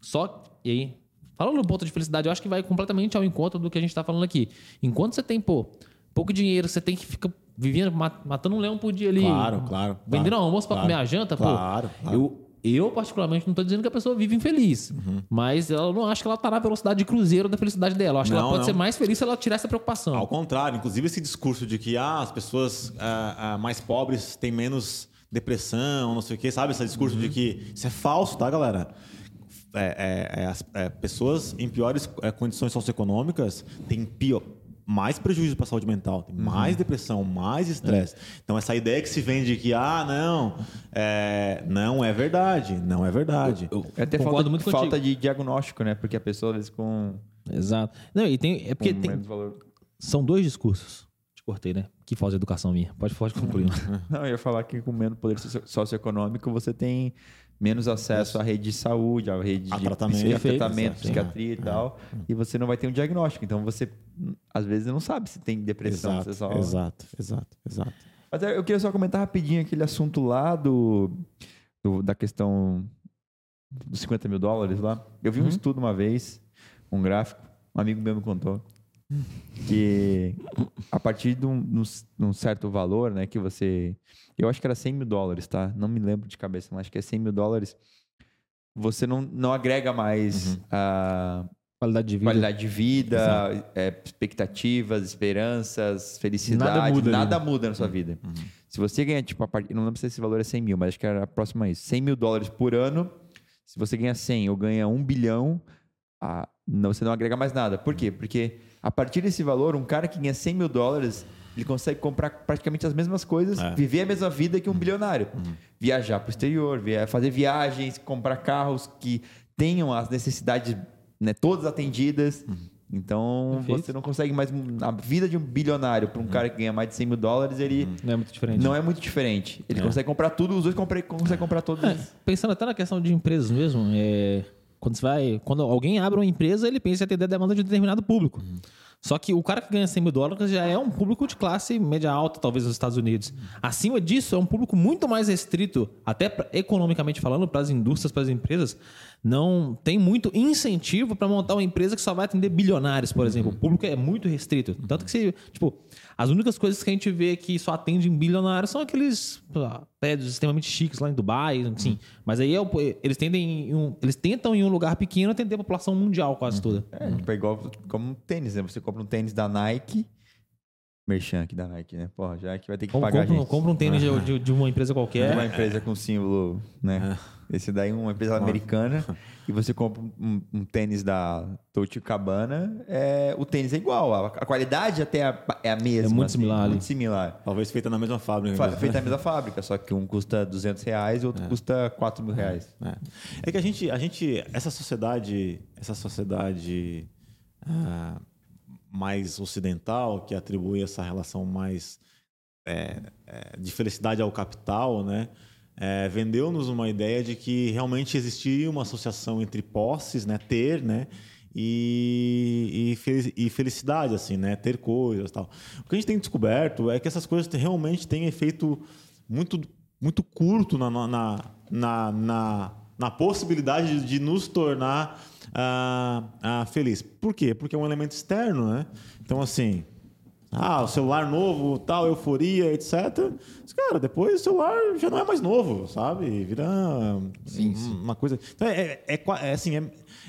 Só, e aí, falando no ponto de felicidade, eu acho que vai completamente ao encontro do que a gente tá falando aqui. Enquanto você tem, pô, pouco dinheiro, você tem que ficar vivendo, ma- matando um leão por dia ali. Claro, claro, Vendendo claro, almoço pra claro, comer a janta, claro, pô. claro. Eu, eu, particularmente, não tô dizendo que a pessoa vive infeliz. Uhum. Mas ela não acho que ela tá na velocidade de cruzeiro da felicidade dela. Eu acho que Não, ela pode não. ser mais feliz se ela tirar essa preocupação. Ao contrário, inclusive esse discurso de que ah, as pessoas ah, ah, mais pobres têm menos depressão, não sei o quê, sabe? Esse discurso Uhum. de que isso é falso, tá, galera? É, é- é as é, pessoas em piores é, condições socioeconômicas têm pior, mais prejuízo para a saúde mental, tem Uhum. mais depressão, mais estresse. Então essa ideia que se vende que ah, não, é, não é verdade, não é verdade. Eu É até concordo falta, muito falta de diagnóstico, né? Porque a pessoa, às vezes, com, Exato. Não, e tem. É porque tem, são dois discursos. Te cortei, né? Que falta de educação minha. Pode, pode concluir. Não, eu ia falar que com menos poder socio- socioeconômico você tem menos acesso à rede de saúde, à rede A de tratamento. psiqui- Perfeito, tratamento, psiquiatria e tal, e você não vai ter um diagnóstico. Então você, às vezes, não sabe se tem depressão. Exato, você só- exato, exato, exato. Mas é, eu queria só comentar rapidinho aquele assunto lá do, do- da questão dos 50 mil dólares lá. Eu vi um estudo uma vez, um gráfico, um amigo meu me contou, que a partir de um, de um- de um certo valor, né, que você... Eu acho que era 100 mil dólares, tá? Não me lembro de cabeça, mas acho que é 100 mil dólares. Você não, não agrega mais a Qualidade de vida. qualidade de vida, é, expectativas, esperanças, felicidade. Nada muda Nada né? muda na sua vida. Se você ganha, tipo, a part... não lembro se esse valor é 100 mil, mas acho que era próximo a isso. 100 mil dólares por ano. Se você ganha 100 ou ganha 1 bilhão, ah, não, você não agrega mais nada. Por quê? Porque a partir desse valor, um cara que ganha 100 mil dólares, ele consegue comprar praticamente as mesmas coisas, É. viver a mesma vida que um bilionário. Viajar para o exterior, via- fazer viagens, comprar carros que tenham as necessidades né, todas atendidas. Então, Perfeito. você não consegue mais... A vida de um bilionário para um cara que ganha mais de 100 mil dólares, ele Não é muito diferente. não é muito diferente. Ele É. consegue comprar tudo, os dois compre- conseguem comprar todos. É, pensando até na questão de empresas mesmo, é, quando você vai, quando alguém abre uma empresa, ele pensa em atender a demanda de um determinado público. Só que o cara que ganha 100 mil dólares já é um público de classe média alta, talvez nos Estados Unidos. Acima disso, é um público muito mais restrito, até economicamente falando, para as indústrias, para as empresas. Não tem muito incentivo para montar uma empresa que só vai atender bilionários, por exemplo. O público é muito restrito. Tanto que, se, tipo, as únicas coisas que a gente vê que só atendem bilionários são aqueles prédios extremamente chiques lá em Dubai, assim. Mas aí é o- eles, tendem em um- eles tentam em um lugar pequeno atender a população mundial quase toda. É, tipo, é igual como um tênis, né? Você compra um tênis da Nike, merchan aqui da Nike, né? Porra, já é que vai ter que Com- pagar a Compra, gente. compra um tênis de, de- de uma empresa De qualquer. uma empresa com símbolo, né? Esse daí é uma empresa americana e você compra um, um tênis da Dolce Cabana, é, o tênis é igual, a, a qualidade até é a, é a mesma. É muito similar ali. Muito similar. Talvez feita na mesma fábrica. Fa- Feita na mesma fábrica, só que um custa 200 reais e outro custa 4 mil reais. É. É que a gente, a gente, essa sociedade, essa sociedade ah, mais ocidental que atribui essa relação mais é, é, de felicidade ao capital, né? É, vendeu-nos uma ideia de que realmente existia uma associação entre posses, né, ter, né, e, e, felicidade, assim, né, ter coisas, tal. O que a gente tem descoberto é que essas coisas realmente têm efeito muito, muito curto na, na, na, na, na possibilidade de nos tornar uh, uh, feliz. Por quê? Porque é um elemento externo, né? Então, assim, ah, o celular novo, tal, euforia, etc. Mas, cara, depois o celular já não é mais novo, sabe? Vira sim, sim. uma coisa. Então, é, é, é, assim, é,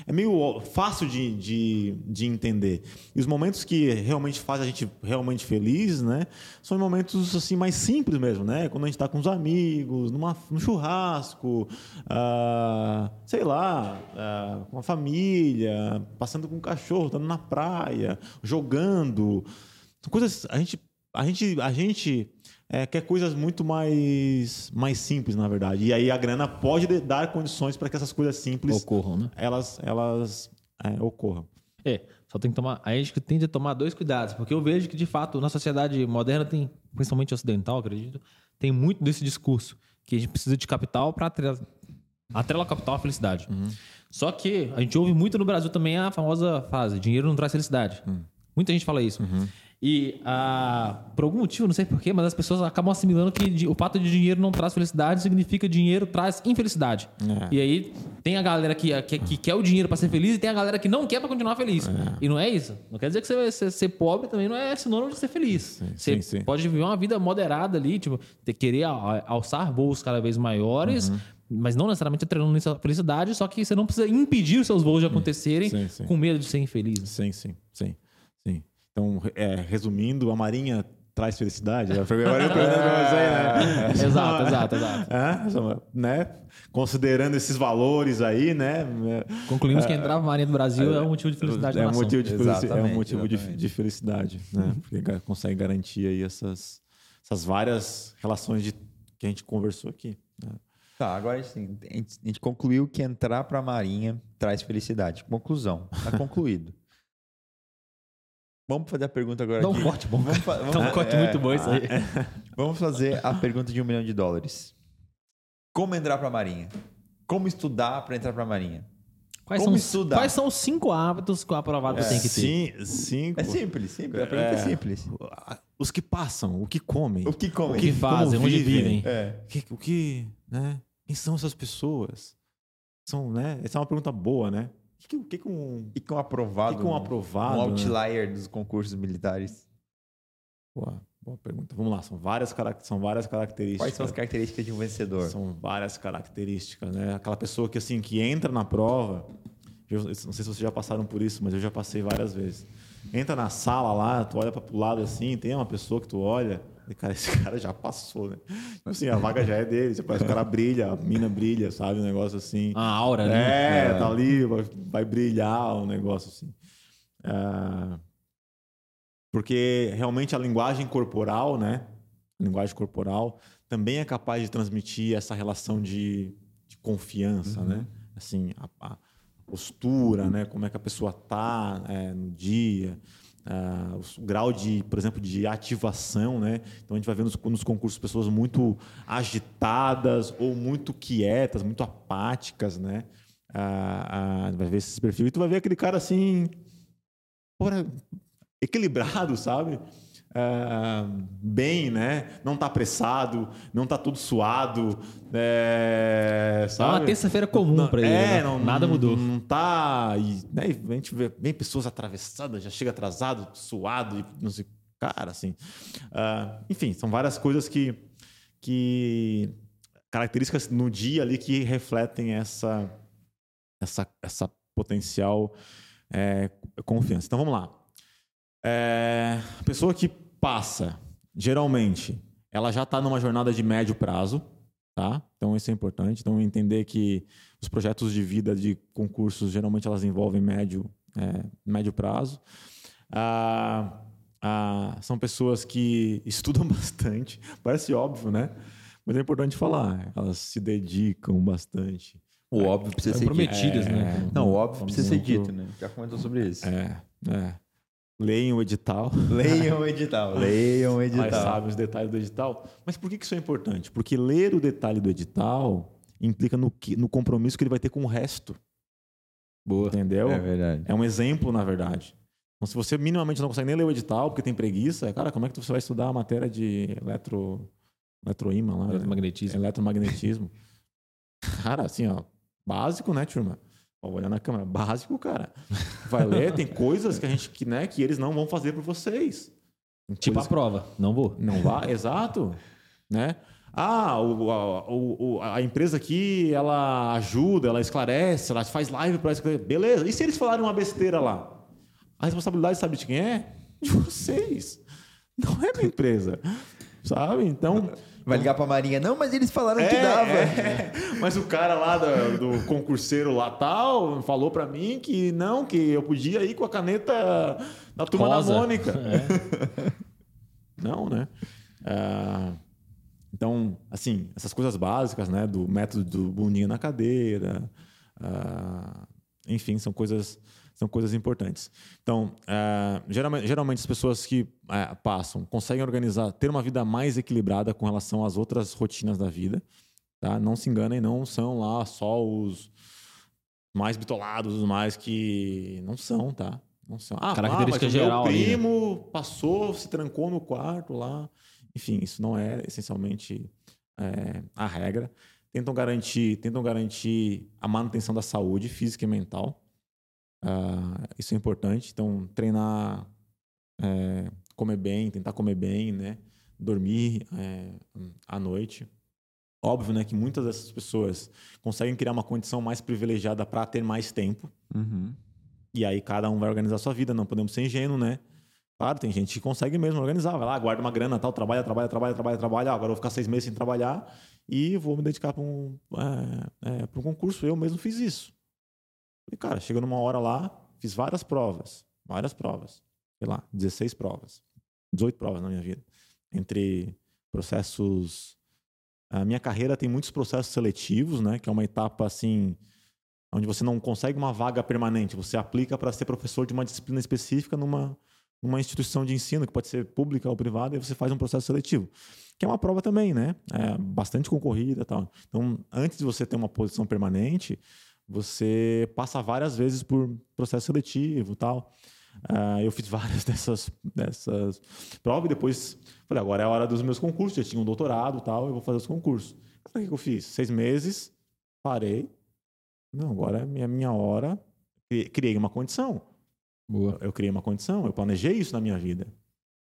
é meio fácil de, de, de, entender. E os momentos que realmente fazem a gente realmente feliz, né? São momentos assim mais simples mesmo, né? Quando a gente está com os amigos, numa, num churrasco, ah, sei lá, ah, com a família, passando com o cachorro, estando na praia, jogando. São coisas. A gente, a gente, a gente é, quer coisas muito mais, mais simples, na verdade. E aí a grana pode dar condições para que essas coisas simples ocorram, né? Elas, elas é, ocorram. É, só tem que tomar. A gente tem que tomar dois cuidados, porque eu vejo que, de fato, na sociedade moderna tem, principalmente ocidental, acredito, tem muito desse discurso que a gente precisa de capital para atrelar, atrela capital à felicidade. Uhum. Só que a gente ouve muito no Brasil também a famosa frase: dinheiro não traz felicidade. Uhum. Muita gente fala isso. Uhum. E ah, por algum motivo, não sei porquê, mas as pessoas acabam assimilando que o fato de dinheiro não traz felicidade significa dinheiro traz infelicidade. É. E aí tem a galera que, que, que quer o dinheiro para ser feliz e tem a galera que não quer para continuar feliz. É. E não é isso. Não quer dizer que você, ser, ser pobre também não é sinônimo de ser feliz. Sim, você sim, sim. pode viver uma vida moderada ali, tipo, ter, querer alçar voos cada vez maiores. Uhum mas não necessariamente atrelando nessa felicidade, só que você não precisa impedir os seus voos de acontecerem sim, sim. com medo de ser infeliz. Sim, sim, sim. Então, é, resumindo, a Marinha traz felicidade. Agora eu né? Exato, exato, exato. É, né? Considerando esses valores aí, né? Concluímos que entrar na Marinha do Brasil é, um motivo de felicidade é um motivo de felicidade, É um motivo de, de, felicidade, né? Porque consegue garantir aí essas, essas várias relações de, que a gente conversou aqui. Né? Tá, agora assim, a gente, a gente concluiu que entrar para a Marinha traz felicidade. Conclusão, está concluído. Vamos fazer a pergunta agora. Dá um corte bom. Vamos, vamos, Dá um corte é, muito bom isso aí. Vamos fazer a pergunta de um milhão de dólares. Como entrar para a Marinha? Como estudar para entrar para a Marinha? Quais Como são, estudar? Quais são os cinco hábitos que o aprovado é, tem que ter? Sim, cinco. É simples, simples. A pergunta é, é simples. Os que passam, o que comem. O que comem. O que fazem, onde vivem. É. O que, o que, né? Quem são essas pessoas? São, né? Essa é uma pergunta boa, né? O que, que, que, um, que, que um aprovado? que, que um aprovado? Um né? outlier né? dos concursos militares. Boa, boa pergunta. Vamos lá, são várias, são várias características. Quais são as características de um vencedor? São várias características, né? Aquela pessoa que assim que entra na prova, eu não sei se vocês já passaram por isso, mas eu já passei várias vezes. Entra na sala lá, tu olha para o lado assim, tem uma pessoa que tu olha, cara, esse cara já passou, né? Tipo assim, a vaga já é dele. Você parece que o cara brilha, a mina brilha, sabe? Um negócio assim. A aura ali. É, é. tá ali, vai, vai, brilhar, um negócio assim. É... Porque realmente a linguagem corporal, né? A linguagem corporal também é capaz de transmitir essa relação de, de confiança, uhum. né? Assim, a, a, postura, né? Como é que a pessoa tá é, no dia. Uh, o grau de, por exemplo, de ativação, né? Então a gente vai ver nos, nos, concursos pessoas muito agitadas ou muito quietas, muito apáticas, né? Uh, uh, vai ver esse perfil e tu vai ver aquele cara assim, porra, equilibrado, sabe? Uh, bem, né? Não tá apressado, não tá tudo suado. É, sabe? é uma terça-feira comum para ele. É, né? não, nada mudou. Não, não tá. E, né, a gente vê bem pessoas atravessadas, já chega atrasado, suado, e não sei. Cara, assim. Uh, enfim, são várias coisas que. que características no dia ali que refletem essa, essa, essa potencial é, confiança. Então vamos lá. É, pessoa que passa, geralmente, ela já está numa jornada de médio prazo, tá? Então isso é importante. Então entender que os projetos de vida de concursos geralmente elas envolvem médio, é, médio prazo. Ah, ah, são pessoas que estudam bastante, parece óbvio, né? Mas é importante falar, elas se dedicam bastante. O óbvio precisa é, ser prometidas, dito. né? É, Não, o óbvio precisa ser dito, né? Já comentou sobre isso. É, é. Leiam o edital. Leiam o edital. Leiam o Mas edital. sabem os detalhes do edital. Mas por que isso é importante? Porque ler o detalhe do edital implica no, que- no compromisso que ele vai ter com o resto. Boa. Entendeu? É verdade. É um exemplo, na verdade. Então, se você minimamente não consegue nem ler o edital porque tem preguiça, cara, como é que você vai estudar a matéria de eletro, eletroímã lá? Eletromagnetismo. Eletromagnetismo. Cara, assim, ó, básico, né, turma? Olhar na câmera, básico, cara. Vai ler, tem coisas que a gente, que, né, que eles não vão fazer por vocês. Tem Tipo a prova. Não vou. não vai, exato, né? Ah, o, a, o- a empresa aqui, ela ajuda, ela esclarece, ela faz live para esclarecer. Beleza. E se eles falarem uma besteira lá? A responsabilidade sabe de quem é? De vocês. Não é minha empresa. Sabe? Então, Vai ligar pra Marinha. Não, mas eles falaram é, que dava. é. Mas o cara lá do, do concurseiro lá tal falou pra mim que não, que eu podia ir com a caneta da turma Rosa. da Mônica. É. Não, né? Ah, então, assim, essas coisas básicas, né? Do método do bundinha na cadeira, ah, enfim, são coisas são coisas importantes. Então, ah, geralmente, geralmente as pessoas que ah, passam conseguem organizar, ter uma vida mais equilibrada com relação às outras rotinas da vida, tá? Não se enganem, não são lá só os mais bitolados, os mais que não são, tá? Não são. Ah, Característica meu geral ali, né? primo passou, se trancou no quarto lá. Enfim, isso não é essencialmente é, a regra. Tentam garantir, tentam garantir a manutenção da saúde física e mental. Ah, isso é importante. Então, treinar, é, comer bem, tentar comer bem, né? Dormir é, à noite. Óbvio, né, que muitas dessas pessoas conseguem criar uma condição mais privilegiada para ter mais tempo. Uhum. E aí cada um vai organizar a sua vida, não podemos ser ingênuos, né? Claro, tem gente que consegue mesmo organizar, vai lá, guarda uma grana, tal, trabalha, trabalha, trabalha, trabalha, trabalha. Agora eu vou ficar seis meses sem trabalhar e vou me dedicar para um, é, é, um concurso. Eu mesmo fiz isso. E, cara, chega numa hora lá, fiz várias provas, várias provas. Sei lá, 16 provas, 18 provas na minha vida. Entre processos. A minha carreira tem muitos processos seletivos, né? Que é uma etapa assim onde você não consegue uma vaga permanente, você aplica para ser professor de uma disciplina específica numa, numa instituição de ensino, que pode ser pública ou privada, e você faz um processo seletivo. Que é uma prova também, né? É bastante concorrida e tal. Então, antes de você ter uma posição permanente, você passa várias vezes por processo seletivo e tal. Ah, eu fiz várias dessas, dessas provas e depois falei, agora é a hora dos meus concursos. Já tinha um doutorado e tal, eu vou fazer os concursos. Então, o que eu fiz? Seis meses, parei, não, agora é minha, minha hora. Cri- Criei uma condição. Boa. Eu criei uma condição, eu planejei isso na minha vida.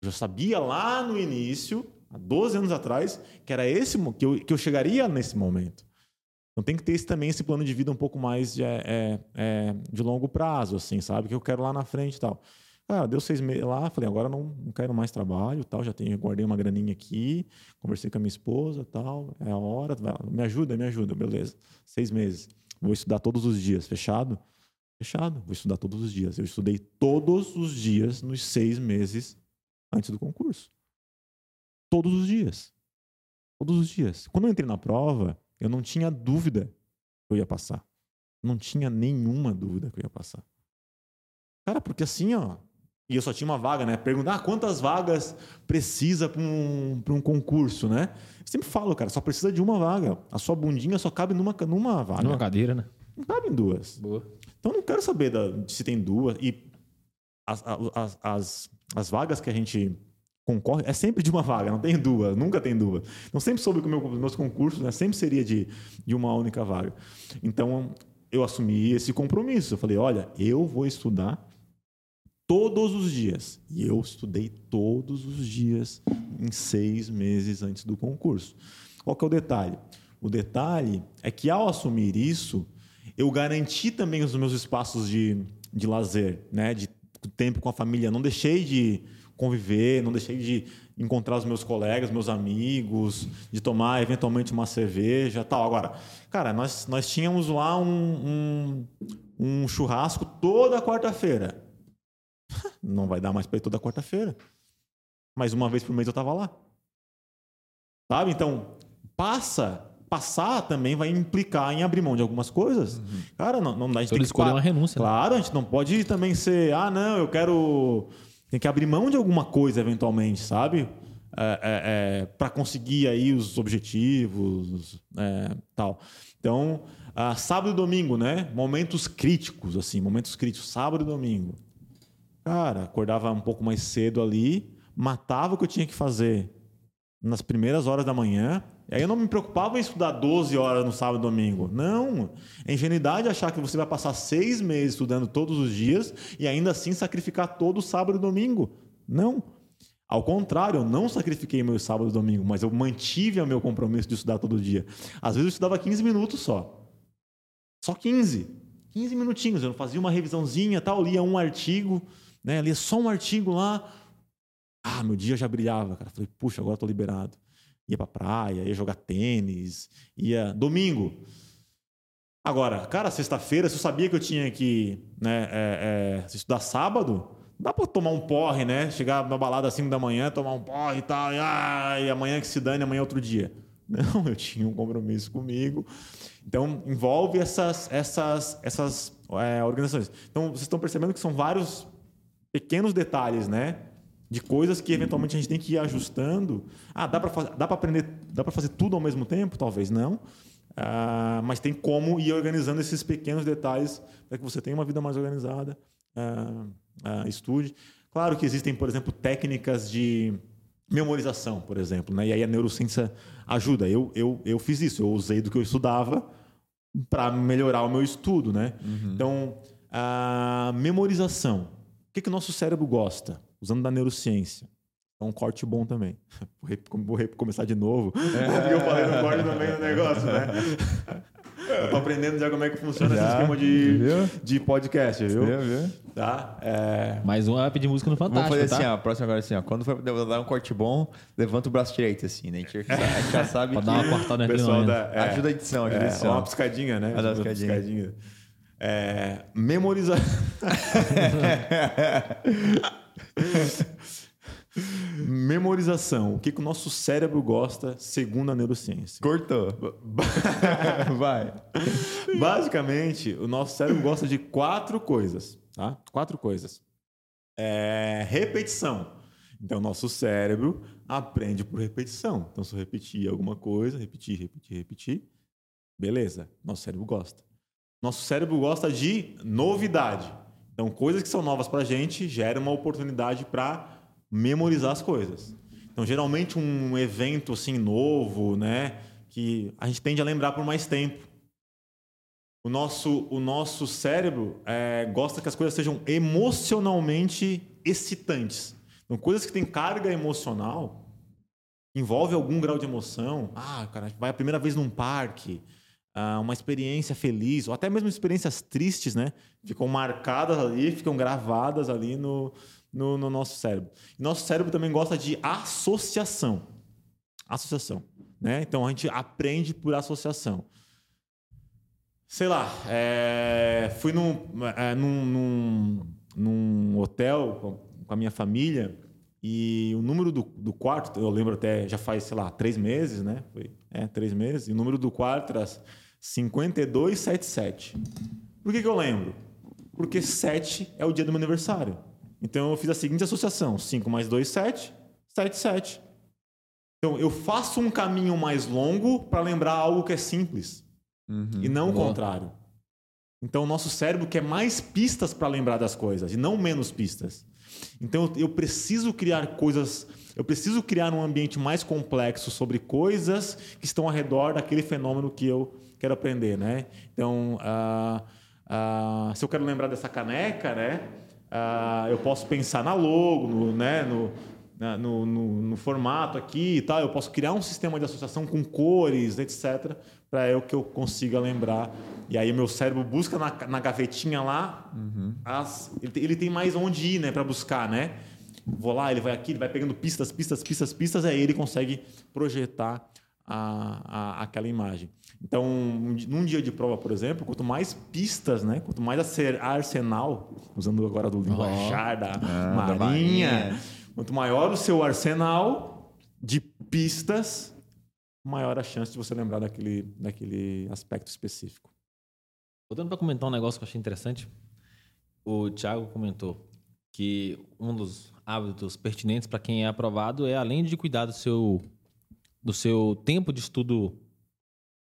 Eu já sabia lá no início, há 12 anos atrás, que era esse que eu, que eu chegaria nesse momento. Então tem que ter esse, também esse plano de vida um pouco mais de, é, é, é, de longo prazo, assim, sabe? Que eu quero lá na frente e tal. Cara, deu seis meses lá, falei, agora não, não quero mais trabalho, tal, já tenho, guardei uma graninha aqui, conversei com a minha esposa, tal, é a hora, vai, me ajuda, me ajuda, beleza. Seis meses. Vou estudar todos os dias, fechado? Fechado, vou estudar todos os dias. Eu estudei todos os dias nos seis meses antes do concurso. Todos os dias. Todos os dias. Quando eu entrei na prova, eu não tinha dúvida que eu ia passar. Não tinha nenhuma dúvida que eu ia passar. Cara, porque assim, ó. E eu só tinha uma vaga, né? Perguntar ah, quantas vagas precisa para um, pra um concurso, né? Eu sempre falo, cara, só precisa de uma vaga. A sua bundinha só cabe numa, numa vaga. Numa cadeira, né? Não cabe em duas. Boa. Então eu não quero saber da- se tem duas. E as, as, as, as vagas que a gente concorre é sempre de uma vaga, não tem duas, nunca tem duas. Então sempre soube que os meus concursos né, sempre seria de, de uma única vaga. Então eu assumi esse compromisso. Eu falei: olha, eu vou estudar todos os dias. E eu estudei todos os dias em seis meses antes do concurso. Qual que é o detalhe? O detalhe é que ao assumir isso, eu garanti também os meus espaços de, de lazer, né? de tempo com a família. Não deixei de conviver, não deixei de encontrar os meus colegas, meus amigos, de tomar eventualmente uma cerveja tal. Agora, cara, nós, nós tínhamos lá um, um, um churrasco toda quarta-feira. Não vai dar mais para ir toda quarta-feira. Mas uma vez por mês eu tava lá. Sabe? Então, passa. Passar também vai implicar em abrir mão de algumas coisas. Cara, não, não dá. A gente Então tem que uma renúncia. né? Claro, a gente não pode também ser, ah, não, eu quero tem que abrir mão de alguma coisa eventualmente, sabe? É, é, é, para conseguir aí os objetivos, é, tal. Então, ah, sábado e domingo, né? Momentos críticos, assim, momentos críticos, sábado e domingo. Cara, acordava um pouco mais cedo ali, matava o que eu tinha que fazer nas primeiras horas da manhã. E aí eu não me preocupava em estudar 12 horas no sábado e domingo. Não. É ingenuidade achar que você vai passar seis meses estudando todos os dias e ainda assim sacrificar todo sábado e domingo. Não. Ao contrário, eu não sacrifiquei meu sábado e domingo, mas eu mantive o meu compromisso de estudar todo dia. Às vezes eu estudava 15 minutos só. Só 15. 15 minutinhos. Eu fazia uma revisãozinha, tal, lia um artigo, né? lia só um artigo lá. Ah, meu dia já brilhava, cara. Falei, puxa, agora estou liberado. Ia pra praia, ia jogar tênis, ia. Domingo. Agora, cara, sexta-feira, se eu sabia que eu tinha que né, é, é, estudar sábado, Dá pra tomar um porre, né? Chegar na balada às 5 da manhã, tomar um porre e tal, e, ah, e amanhã que se dane, amanhã é outro dia. Não, eu tinha um compromisso comigo. Então, envolve essas, essas, essas é, organizações. Então, vocês estão percebendo que são vários pequenos detalhes, né? De coisas que eventualmente a gente tem que ir ajustando. Ah, dá para dá aprender, dá para fazer tudo ao mesmo tempo? Talvez não. Ah, mas tem como ir organizando esses pequenos detalhes para que você tenha uma vida mais organizada. Ah, uh, estude. Claro que existem, por exemplo, técnicas de memorização, por exemplo, né? e aí a neurociência ajuda. Eu, eu, eu fiz isso, eu usei do que eu estudava para melhorar o meu estudo. Né? Uhum. Então, a memorização. O que, que o nosso cérebro gosta? Usando da neurociência. É um corte bom também. Vou, começar de novo. É. eu falei no corte também do negócio, né? Eu tô aprendendo já como é que funciona já, esse esquema de, de podcast, viu? Viu, viu? Tá? É... Mais um vai pedir música no Fantástico. Vamos fazer tá? assim, ó. Próximo agora assim, ó. Quando for dar um corte bom, levanta o braço direito, assim, né? A gente, a gente já sabe. Pode dar uma cortada no pessoal da, é, Ajuda a edição, ajuda a é, edição. Uma piscadinha, né? Uma piscadinha. piscadinha. É, memorizar. Memorização. O que, que o nosso cérebro gosta, segundo a neurociência? Cortou. Vai. Basicamente, o nosso cérebro gosta de quatro coisas. Tá? Quatro coisas. É, repetição. Então, nosso cérebro aprende por repetição. Então, se eu repetir alguma coisa, repetir, repetir, repetir, beleza, nosso cérebro gosta. Nosso cérebro gosta de novidade. Então, coisas que são novas para a gente geram uma oportunidade para memorizar as coisas. Então, geralmente um evento assim novo, né, que a gente tende a lembrar por mais tempo. O nosso, o nosso cérebro é, gosta que as coisas sejam emocionalmente excitantes. Então, coisas que têm carga emocional, envolve algum grau de emoção. Ah, cara, vai a primeira vez num parque, uma experiência feliz, ou até mesmo experiências tristes, né? Ficam marcadas ali, ficam gravadas ali no, no, no nosso cérebro. Nosso cérebro também gosta de associação. Associação. Né? Então a gente aprende por associação. Sei lá, é, fui num, é, num, num, num, hotel com a minha família e o número do, do, quarto, eu lembro até, já faz, sei lá, três meses, né? Foi, é, três meses. E o número do quarto era 5277. Por que, que eu lembro? Porque 7 é o dia do meu aniversário. Então eu fiz a seguinte associação: 5 mais 2, 7, 7, 7. Então eu faço um caminho mais longo para lembrar algo que é simples. Uhum, e não boa. o contrário. Então o nosso cérebro quer mais pistas para lembrar das coisas e não menos pistas. Então eu preciso criar coisas, eu preciso criar um ambiente mais complexo sobre coisas que estão ao redor daquele fenômeno que eu quero aprender, né? Então, uh, uh, se eu quero lembrar dessa caneca, né? Uh, eu posso pensar na logo, no, né, no, no, no, no, formato aqui e tal. Eu posso criar um sistema de associação com cores, etc., para eu que eu consiga lembrar. E aí meu cérebro busca na, na gavetinha lá, uhum. as, ele, ele, tem mais onde ir, né, para buscar, né? Vou lá, ele vai aqui, ele vai pegando pistas, pistas, pistas, pistas, aí ele consegue projetar a, a, aquela imagem. Então, num dia de prova, por exemplo, quanto mais pistas, né? quanto mais arsenal, usando agora do linguajar oh. da, ah, marinha, da marinha, quanto maior o seu arsenal de pistas, maior a chance de você lembrar daquele, daquele aspecto específico. Voltando para comentar um negócio que eu achei interessante, o Thiago comentou. que um dos hábitos pertinentes para quem é aprovado é, além de cuidar do seu, do seu tempo de estudo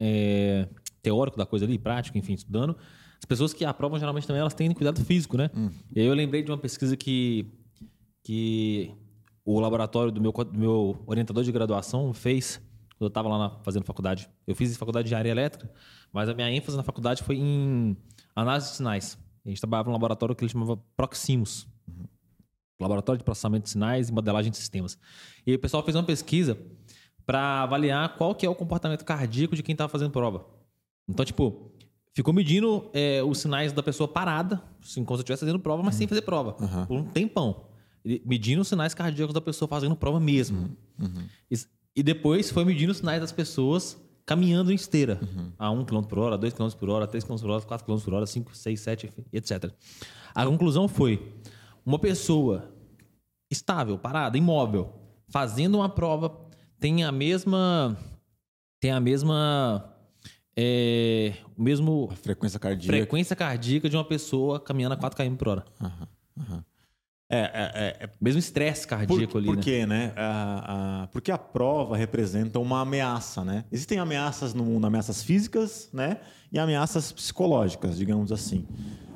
é, teórico da coisa ali, prático, enfim, estudando, as pessoas que aprovam geralmente também elas têm cuidado físico, né? E aí eu lembrei de uma pesquisa que, que o laboratório do meu, do meu orientador de graduação fez eu estava lá na, fazendo faculdade. Eu fiz faculdade de área elétrica, mas a minha ênfase na faculdade foi em análise de sinais. A gente trabalhava num laboratório que ele chamava Proximus. Laboratório de Processamento de Sinais e Modelagem de Sistemas. E o pessoal fez uma pesquisa para avaliar qual que é o comportamento cardíaco de quem estava fazendo prova. Então, tipo, ficou medindo é, os sinais da pessoa parada, assim, como se estivesse fazendo prova, mas sem fazer prova, por um tempão. Medindo os sinais cardíacos da pessoa fazendo prova mesmo. E, e depois foi medindo os sinais das pessoas caminhando em esteira. A 1 km por hora, 2 km por hora, 3 km por hora, 4 km por hora, 5, 6, 7, enfim, etc. A conclusão foi: uma pessoa estável, parada, imóvel, fazendo uma prova, tem a mesma. Tem a mesma. É, o mesmo A frequência cardíaca. frequência cardíaca de uma pessoa caminhando a 4 km por hora. É, é, é, Mesmo estresse Por, cardíaco ali, por né? quê, né? A- a- porque a prova representa uma ameaça, né? Existem ameaças no mundo, ameaças físicas, né? E ameaças psicológicas, digamos assim.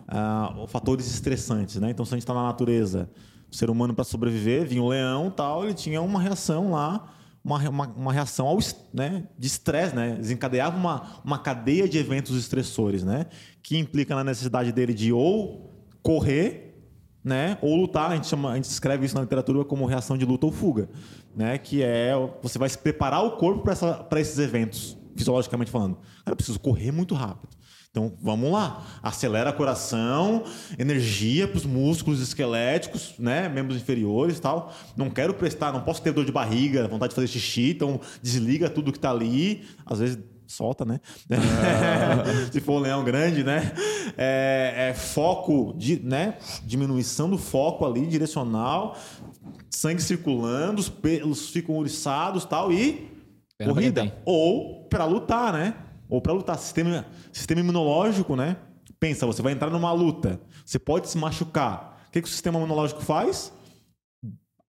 Ah, fatores estressantes, né? Então, se a gente está na natureza, o ser humano para sobreviver, vinha um leão, tal, ele tinha uma reação lá, uma, uma, uma reação ao, né? de estresse, né? Desencadeava uma, uma cadeia de eventos estressores, né? Que implica na necessidade dele de ou correr né? Ou lutar, a gente chama, a gente escreve isso na literatura como reação de luta ou fuga, né? Que é você vai se preparar o corpo para esses eventos, fisiologicamente falando. Cara, eu preciso correr muito rápido. Então, vamos lá. Acelera o coração, energia para os músculos esqueléticos, né? Membros inferiores tal. Não quero prestar, não posso ter dor de barriga, vontade de fazer xixi, então desliga tudo que está ali. Às vezes solta, né? Se for um leão grande, né? É, é foco, de, né? Diminuição do foco ali, direcional, sangue circulando, os pelos ficam oriçados tal, e corrida. Ou para lutar, né? Ou para lutar. Sistema, sistema imunológico, né? Pensa, você vai entrar numa luta, você pode se machucar. O que, que o sistema imunológico faz?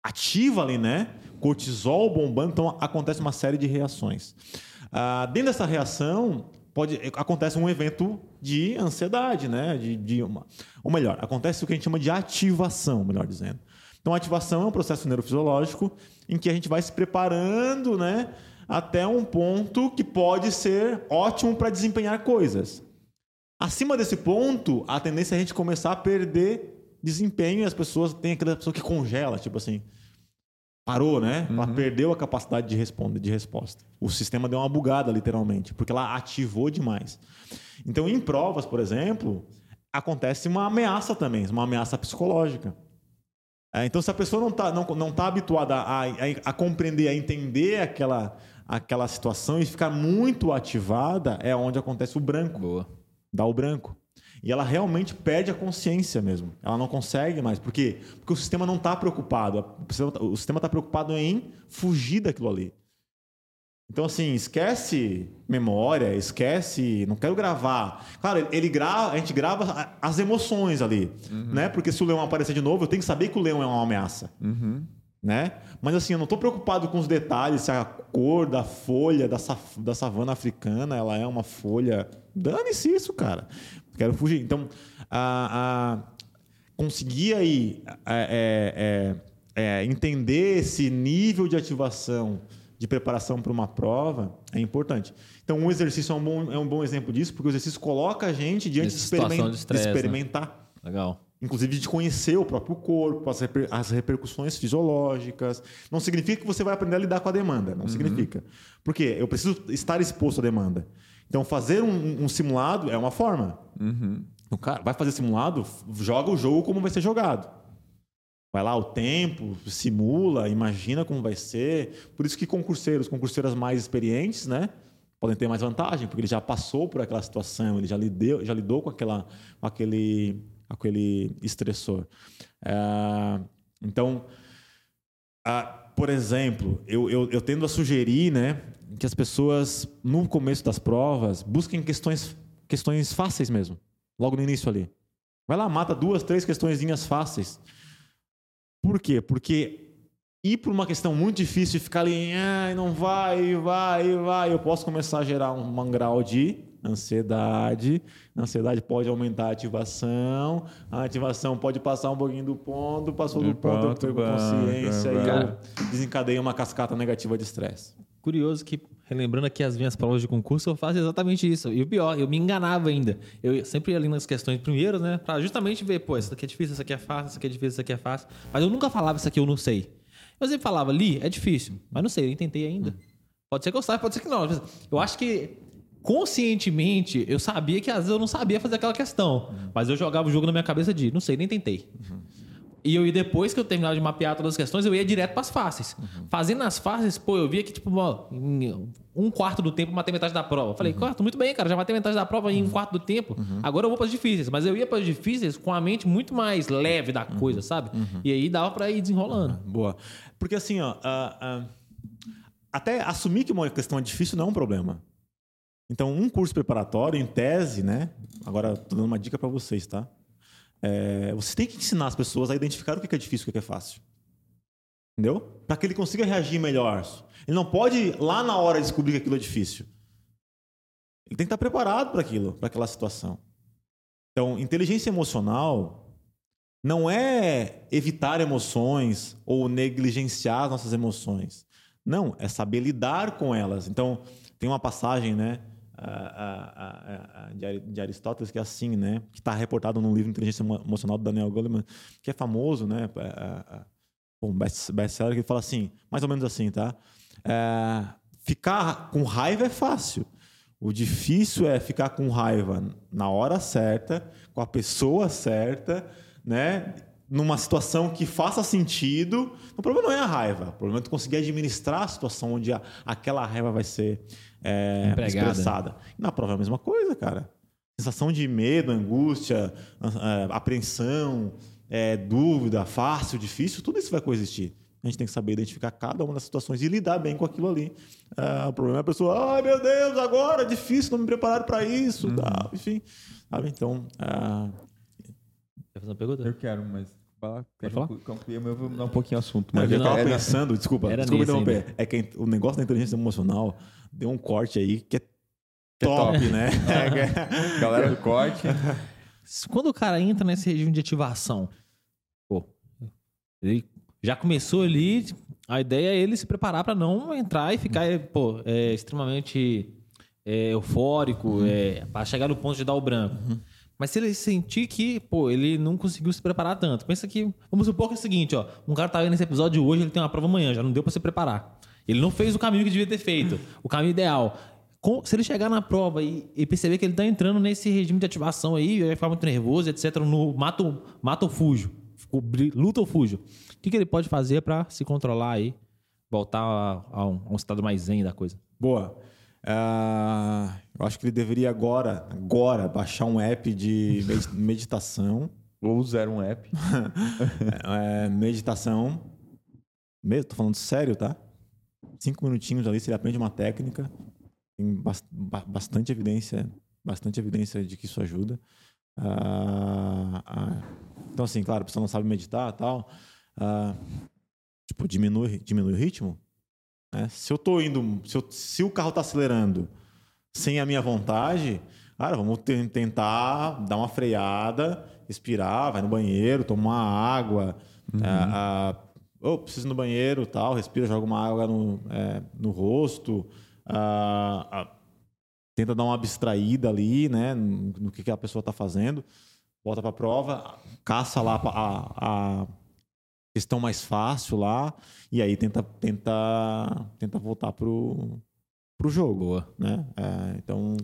ativa ali, né? Cortisol bombando, então acontece uma série de reações. Ah, dentro dessa reação, pode, acontece um evento de ansiedade, né? De, de uma, ou melhor, acontece o que a gente chama de ativação, melhor dizendo. Então, a ativação é um processo neurofisiológico em que a gente vai se preparando, né? Até um ponto que pode ser ótimo para desempenhar coisas. Acima desse ponto, a tendência é a gente começar a perder desempenho e as pessoas têm aquela pessoa que congela, tipo assim, parou, né? Ela perdeu a capacidade de responder, de resposta. O sistema deu uma bugada, literalmente, porque ela ativou demais. Então, em provas, por exemplo, acontece uma ameaça também, uma ameaça psicológica. É, então, se a pessoa não está não, não tá habituada a, a, a compreender, a entender aquela, aquela situação e ficar muito ativada, é onde acontece o branco Boa. dá o branco. E ela realmente perde a consciência mesmo. Ela não consegue mais. Por quê? Porque o sistema não está preocupado. O sistema está preocupado em fugir daquilo ali. Então, assim, esquece memória, esquece. Não quero gravar. Claro, ele grava, a gente grava as emoções ali. Né? Porque se o leão aparecer de novo, eu tenho que saber que o leão é uma ameaça né? Mas assim, eu não estou preocupado com os detalhes, se a cor da folha da, da savana africana ela é uma folha. Dane-se isso, cara. Quero fugir. Então, a, a- conseguir aí é, é, é, é, entender esse nível de ativação de preparação para uma prova é importante. Então, um exercício é um bom, é um bom exemplo disso, porque o exercício coloca a gente diante de, Nessa situação experimen- de né? experimentar Legal. inclusive de conhecer o próprio corpo, as, reper- as repercussões fisiológicas. Não significa que você vai aprender a lidar com a demanda, não significa. Porque eu preciso estar exposto à demanda. Então, fazer um, um simulado é uma forma. O cara vai fazer simulado, joga o jogo como vai ser jogado. Vai lá o tempo, simula, imagina como vai ser. Por isso que concurseiros, concurseiras mais experientes, né? Podem ter mais vantagem, porque ele já passou por aquela situação, ele já lidou, já lidou com, aquela, com aquele, aquele estressor. Ah, então, ah, por exemplo, eu, eu, eu tendo a sugerir né, que as pessoas, no começo das provas, busquem questões, questões fáceis mesmo, logo no início ali. Vai lá, mata duas, três questõezinhas fáceis. Por quê? Porque ir por uma questão muito difícil e ficar ali, ah, não vai, vai, vai, eu posso começar a gerar um, um grau de ansiedade. A ansiedade pode aumentar a ativação. A ativação pode passar um pouquinho do ponto, passou do, Do ponto, eu ponto, perco bom, consciência bom, e Cara. eu desencadeio uma cascata negativa de estresse. Curioso que, relembrando aqui as minhas provas de concurso, eu faço exatamente isso. E o pior, eu me enganava ainda. Eu sempre ia ali nas questões primeiras, né? Pra justamente ver, pô, isso aqui é difícil, isso aqui é fácil, isso aqui é difícil, isso aqui é fácil. Mas eu nunca falava isso aqui eu não sei. Eu sempre falava, ali, é difícil, mas não sei, eu nem tentei ainda. Pode ser que eu saiba, pode ser que não. Eu acho que conscientemente eu sabia que às vezes eu não sabia fazer aquela questão. Mas eu jogava o jogo na minha cabeça de, não sei, nem tentei. E eu, e depois que eu terminava de mapear todas as questões, eu ia direto para as fáceis. Fazendo as fáceis, pô, eu via que, tipo, um quarto do tempo eu matei metade da prova. Falei, quarto, muito bem, cara, já matei metade da prova em um quarto do tempo. Agora eu vou para as difíceis. Mas eu ia para as difíceis com a mente muito mais leve da coisa, sabe? E aí dava para ir desenrolando. Boa. Porque assim, ó, ah, ah, até assumir que uma questão é difícil não é um problema. Então, um curso preparatório, em tese, né? Agora, tô dando uma dica para vocês, tá? É, você tem que ensinar as pessoas a identificar o que é difícil e o que é fácil. Entendeu? Para que ele consiga reagir melhor. Ele não pode, lá na hora, descobrir que aquilo é difícil. Ele tem que estar preparado para aquilo, para aquela situação. Então, inteligência emocional não é evitar emoções ou negligenciar as nossas emoções. Não, é saber lidar com elas. Então, tem uma passagem, né, a- a- de Ari- de Aristóteles que é assim, né, que está reportado no livro Inteligência Emo- Emocional do Daniel Goleman, que é famoso, né, a- a- a- um best- best-seller que fala assim, mais ou menos assim, tá? É, ficar com raiva é fácil. O difícil é ficar com raiva na hora certa, com a pessoa certa, né? Numa situação que faça sentido. O problema não é a raiva. O problema é tu conseguir administrar a situação onde a- aquela raiva vai ser é, expressada. Na prova é a mesma coisa, cara. Sensação de medo, angústia, ah, apreensão, é, dúvida, fácil, difícil, tudo isso vai coexistir. A gente tem que saber identificar cada uma das situações e lidar bem com aquilo ali. Ah, o problema é a pessoa, ai meu Deus, agora é difícil, não me prepararam para isso, tal", enfim. Sabe? Então, ah, Quer fazer uma pergunta? Eu quero, mas. Fala, Pode falar? Concluir, eu vou mudar um pouquinho o assunto. Mas eu estava pensando, desculpa, era desculpa interromper. É que o negócio da inteligência emocional deu um corte aí que é é top, top. né? Galera do corte. Quando o cara entra nesse regime de ativação, pô, ele já começou ali, a ideia é ele se preparar para não entrar e ficar, pô, é, extremamente é, eufórico, é, para chegar no ponto de dar o branco. Mas se ele sentir que, pô, ele não conseguiu se preparar tanto, pensa que, vamos supor que é o seguinte, ó, um cara tá vendo esse episódio hoje, ele tem uma prova amanhã, já não deu para se preparar. Ele não fez o caminho que devia ter feito, o caminho ideal. Com- se ele chegar na prova e, e perceber que ele tá entrando nesse regime de ativação aí, vai ficar muito nervoso, etc, no mato, mato ou fujo, luta ou fujo, o que, que ele pode fazer para se controlar aí, voltar a, a um, a um estado mais zen da coisa? Boa. Ah, eu acho que ele deveria agora, agora, baixar um app de med- meditação. Ou usar um app. É, meditação. Mesmo, tô falando sério, tá? Cinco minutinhos ali, você aprende uma técnica. Tem bas- ba- bastante evidência, bastante evidência de que isso ajuda. Ah, ah, então, assim, claro, a pessoa não sabe meditar e tal. Ah, tipo, diminui, diminui o ritmo. né? Se eu tô indo, se, eu- se o carro tá acelerando sem a minha vontade, cara, vamos te- tentar dar uma freada, respirar, vai no banheiro, toma uma água. ah, ah, oh, preciso ir no banheiro, tal, respira, joga uma água no, é, no rosto. ah, tenta dar uma abstraída ali, né, no, no que, que a pessoa está fazendo. Volta para a prova, caça lá a, a questão mais fácil lá e aí tenta tenta tenta voltar pro pro jogo, Boa. né? É, então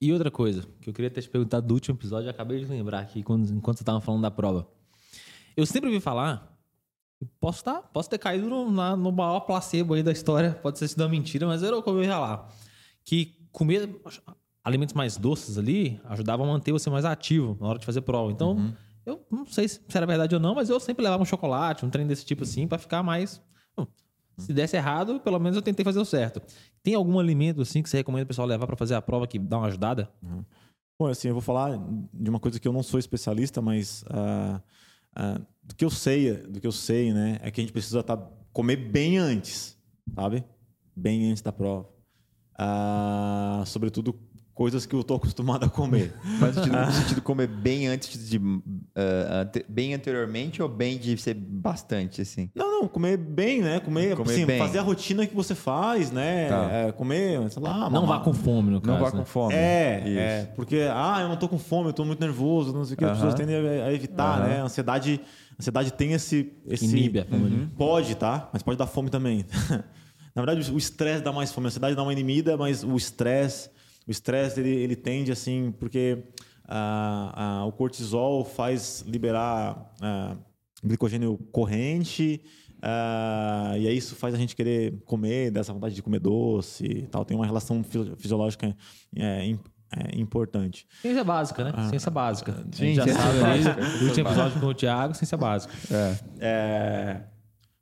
E outra coisa, que eu queria ter te perguntado do último episódio, eu acabei de lembrar aqui quando, enquanto você estava falando da prova. Eu sempre ouvi falar, posso, tá, posso ter caído no, na- no maior placebo aí da história, pode ter sido uma mentira, mas era o que eu ouvi falar. Que comer alimentos mais doces ali ajudava a manter você mais ativo na hora de fazer prova. Então, eu não sei se era verdade ou não, mas eu sempre levava um chocolate, um trem desse tipo assim, para ficar mais. Bom, Se desse errado, pelo menos eu tentei fazer o certo. Tem algum alimento assim que você recomenda o pessoal levar para fazer a prova que dá uma ajudada? Bom, assim, eu vou falar de uma coisa que eu não sou especialista, mas ah, ah, do que eu sei, do que eu sei, né, é que a gente precisa tá, comer bem antes, sabe? Bem antes da prova. Ah, sobretudo coisas que eu tô acostumado a comer. Mas no sentido, no sentido de comer bem antes de. ah, ante- bem anteriormente ou bem de ser bastante, assim? Não, não, comer bem, né? Comer, Comer assim, bem. fazer a rotina que você faz, né? Tá. É, comer, sei lá, Não mamar. vá com fome, no caso. Não vá né? com fome. É, Isso. é, porque, ah, eu não tô com fome, eu tô muito nervoso, não sei o que, as Aham. pessoas tendem a evitar, Aham. né? A ansiedade, a ansiedade tem esse... esse Inibe a fome. Uhum. Pode, tá? Mas pode dar fome também. Na verdade, o estresse dá mais fome. A ansiedade dá uma inibida, mas o estresse, o estresse ele, ele tende assim, porque ah, ah, o cortisol faz liberar ah, glicogênio corrente. ah, e aí isso faz a gente querer comer, dessa vontade de comer doce e tal. Tem uma relação fisi- fisiológica é, é, importante. Ciência básica, né? ciência básica. a Ah, Sim, gente já sabe básica, O ciência último episódio com o Thiago, ciência básica. É. É,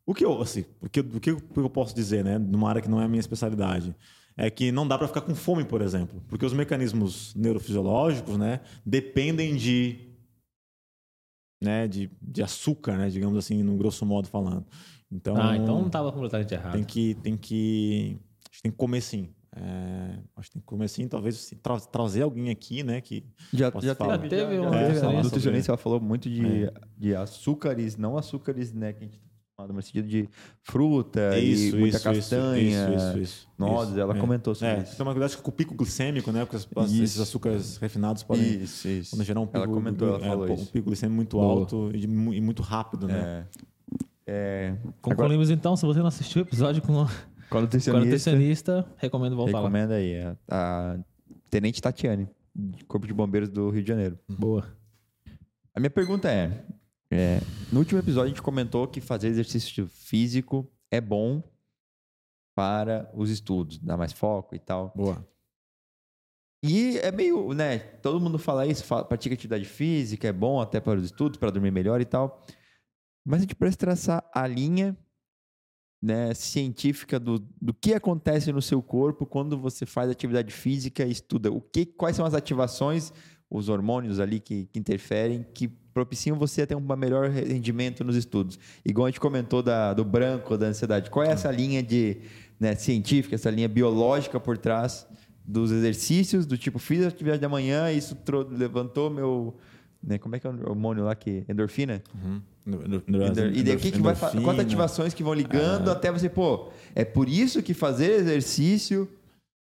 o que eu, assim, o que, o que eu posso dizer, né, numa área que não é a minha especialidade, é que não dá para ficar com fome, por exemplo, porque os mecanismos neurofisiológicos, né, dependem de, né, de, de açúcar, né, digamos assim, no grosso modo falando. Então, Ah, então não estava completamente errado. tem que, tem que, a gente tem que comer sim. É, acho que tem que comer sim, talvez assim, tra- trazer alguém aqui, né, que Já, já falar? teve, Já teve um já teve. nutricionista ela falou muito de, É. de açúcares, não açúcares, né, que a gente acostumado, mas no sentido de fruta isso, e muita isso, castanha, isso, isso, isso, nozes, isso, ela é. comentou sobre É, isso. tem uma cuidado com o pico glicêmico, né? Porque as- as- esses açúcares refinados podem, Isso, isso. gerar um pico, Ela comentou, ela é, falou um pico glicêmico muito Boa. alto e, e muito rápido, né? É. É, Concluímos então, se você não assistiu o episódio com, com a com a nutricionista, nutricionista, recomendo voltar lá. recomenda aí. A, a Tenente Tatiane, Corpo de Bombeiros do Rio de Janeiro. Boa. A minha pergunta é, é, no último episódio a gente comentou que fazer exercício físico é bom para os estudos, dá mais foco e tal. Boa. E é meio, né? Todo mundo fala isso, fala, pratica atividade física, é bom até para os estudos, para dormir melhor e tal. Mas a gente precisa traçar a linha né, científica do, do que acontece no seu corpo quando você faz atividade física e estuda. O que, quais são as ativações, os hormônios ali que, que interferem, que propiciam você a ter um melhor rendimento nos estudos. Igual a gente comentou da, do branco, da ansiedade. Qual é essa linha de né, científica, essa linha biológica por trás dos exercícios, do tipo, fiz a atividade da manhã, isso levantou meu. Né, como é que é o hormônio lá que. Endorfina? Uhum. Endor- E daí o que, que vai. Quantas ativações que vão ligando até você, pô, é por isso que fazer exercício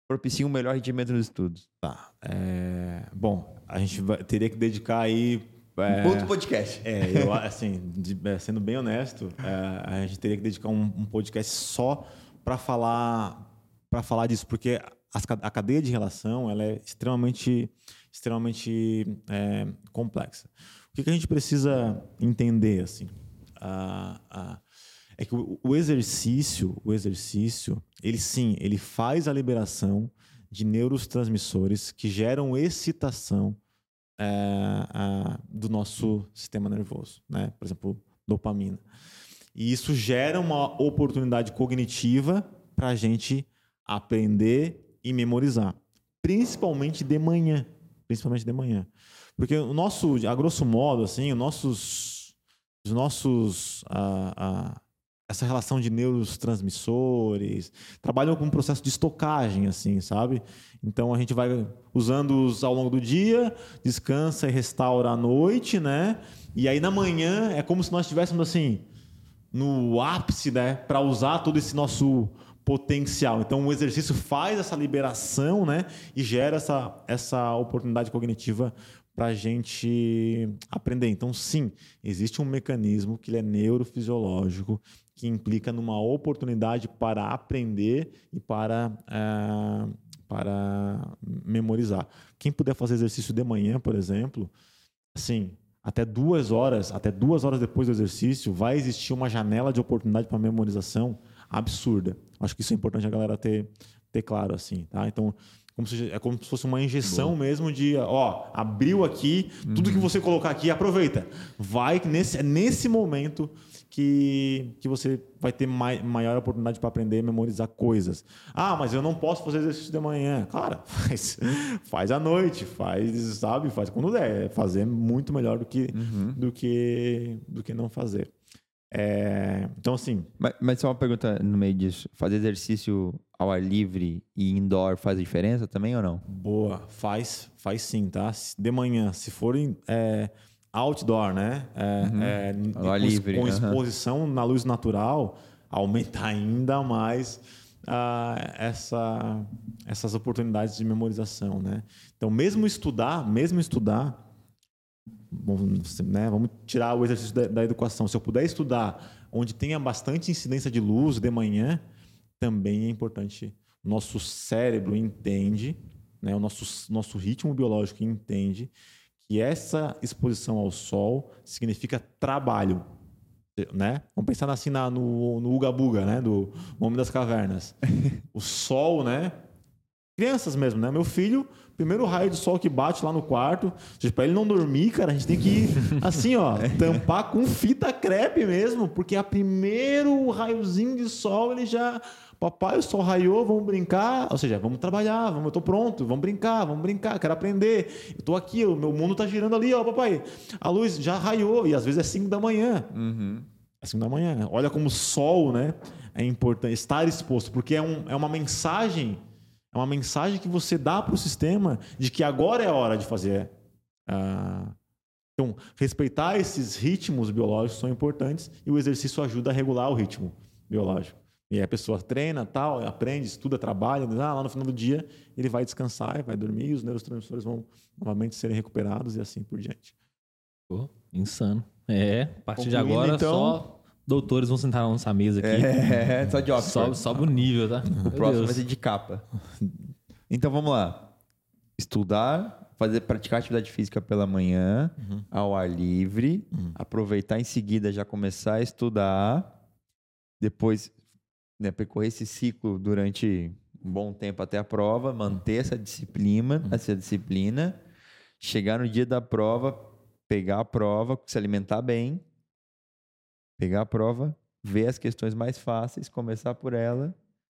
propicia um melhor rendimento nos estudos. Tá. É, bom, a gente vai- teria que dedicar aí. É, Outro podcast. É, eu assim, de- é, sendo bem honesto, é, a gente teria que dedicar um, um podcast só para falar para falar disso, porque ca- a cadeia de relação ela é extremamente extremamente é, complexa. O que, que a gente precisa entender assim? Ah, ah, é que o, o exercício, o exercício, ele sim, ele faz a liberação de neurotransmissores que geram excitação é, do nosso sistema nervoso, né? Por exemplo, dopamina. E isso gera uma oportunidade cognitiva para a gente aprender e memorizar, principalmente de manhã, principalmente de manhã, porque o nosso, a grosso modo, assim, os nossos, os nossos, ah, ah, essa relação de neurotransmissores trabalham com um processo de estocagem, assim, sabe? Então a gente vai usando-os ao longo do dia, descansa e restaura à noite, né? E aí na manhã é como se nós estivéssemos assim no ápice, né, para usar todo esse nosso potencial. Então o exercício faz essa liberação, né, e gera essa essa oportunidade cognitiva para a gente aprender. Então sim, existe um mecanismo que é neurofisiológico que implica numa oportunidade para aprender e para ah, para memorizar. Quem puder fazer exercício de manhã, por exemplo, assim, até duas horas, até duas horas depois do exercício, vai existir uma janela de oportunidade para memorização absurda. Acho que isso é importante a galera ter, ter claro assim, tá? Então, como se, é como se fosse uma injeção mesmo de, ó, abriu aqui, tudo que você colocar aqui, aproveita. Vai nesse, é nesse momento que, que você vai ter mai, maior oportunidade para aprender a memorizar coisas. Ah, mas eu não posso fazer exercício de manhã. Cara, faz, faz à noite, faz, sabe? Faz quando der. É Fazer muito melhor do que, do que, do que não fazer. É, então, assim, Mas, mas só uma pergunta no meio disso. Fazer exercício ao ar livre e indoor faz diferença também ou não? Boa, faz, faz sim, tá? De manhã, se forem é, outdoor, né? É, é, Ao ar com, livre, com exposição na luz natural, aumenta ainda mais ah, essa, essas oportunidades de memorização, né? Então, mesmo estudar, mesmo estudar, vamos, né, vamos tirar o exercício da, da educação. Se eu puder estudar onde tenha bastante incidência de luz de manhã, também é importante. O nosso cérebro entende, né, o nosso, nosso ritmo biológico entende que essa exposição ao sol significa trabalho. Né? Vamos pensar assim na- no, no Uga Buga, né? do Homem das Cavernas. o sol, né? Crianças mesmo, né? Meu filho, primeiro raio de sol que bate lá no quarto, para ele não dormir, cara, a gente tem que assim, ó, tampar com fita crepe mesmo, porque a primeiro raiozinho de sol ele já Papai, o sol raiou, vamos brincar. Ou seja, vamos trabalhar, vamos, eu tô pronto, vamos brincar, vamos brincar, quero aprender. Eu tô aqui, o meu mundo tá girando ali, ó, papai. A luz já raiou, e às vezes é 5 da manhã. É 5 da manhã. Olha como o sol, né? É importante estar exposto, porque é, um, é uma mensagem, é uma mensagem que você dá para o sistema de que agora é a hora de fazer. ah, então, respeitar esses ritmos biológicos são importantes e o exercício ajuda a regular o ritmo biológico. E aí a pessoa treina, tal, aprende, estuda, trabalha, ah, lá no final do dia ele vai descansar, vai dormir e os neurotransmissores vão novamente serem recuperados e assim por diante. Pô, insano. É, a partir de Concluindo, agora então- só doutores vão sentar na nossa mesa aqui. É, só de Sobe, sobe o nível, tá? O próximo vai ser de capa. Então vamos lá. Estudar, fazer, praticar atividade física pela manhã, ao ar livre, aproveitar em seguida já começar a estudar, depois né, percorrer esse ciclo durante um bom tempo até a prova, manter essa disciplina, essa disciplina, chegar no dia da prova, pegar a prova, se alimentar bem, pegar a prova, ver as questões mais fáceis, começar por ela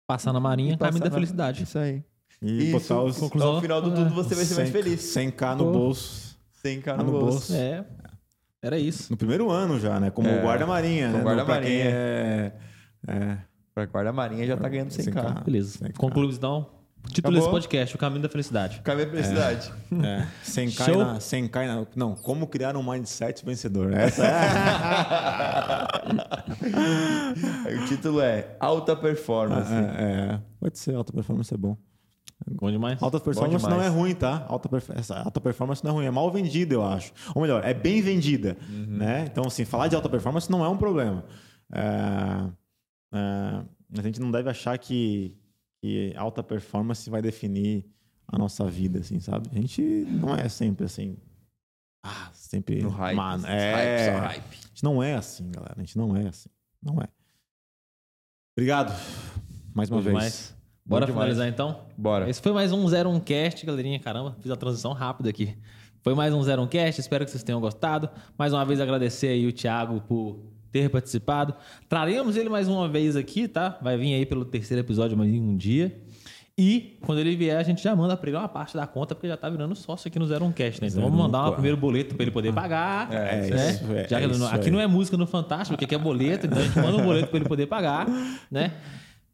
Passar na marinha, passar caminho da na- felicidade. Isso aí. E Isso, botar os conclusão- ao final do tudo você vai ser mais 100 feliz. 100k no Pô. bolso. 100k no no bolso. bolso. É, era isso. No primeiro ano já, né? Como É, guarda-marinha, né? Guarda-marinha. É, é, Pra guarda-marinha já tá ganhando 100k. 100K. Beleza. 100K. Concluímos então. Título Acabou? desse podcast, O Caminho da Felicidade. Caminho da felicidade. é, 100k, Show. na, 100k na, Não, como criar um mindset vencedor. Essa é. O título é Alta Performance. é, é. Pode ser, alta performance é bom. Bom demais. Alta performance demais. não é ruim, tá? Alta, perf- essa alta performance não é ruim, é mal vendida, eu acho. Ou melhor, é bem vendida. Né? Então, assim, falar de alta performance não é um problema. É, é, a gente não deve achar que, que alta performance vai definir a nossa vida, assim, sabe? A gente não é sempre assim. Ah, sempre. No hype. Mano, Hype, é, só hype. A gente não é assim, galera. A gente não é assim. Não é. Obrigado. Mais uma Bom vez. demais. Bora demais. finalizar então? Bora. Esse foi mais um 01 Cast, galerinha. Caramba, fiz a transição rápida aqui. Foi mais um 01 Cast, espero que vocês tenham gostado. Mais uma vez agradecer aí o Thiago por ter participado. Traremos ele mais uma vez aqui, tá? Vai vir aí pelo terceiro episódio mais um dia. E quando ele vier, a gente já manda pra ele uma parte da conta, porque já tá virando sócio aqui no 01 Cast, né? Então vamos 01, mandar um primeiro boleto pra ele poder pagar. É, né? isso, é, Já que é aqui não é música no Fantástico, porque aqui é boleto, então a gente manda um boleto pra ele poder pagar, né?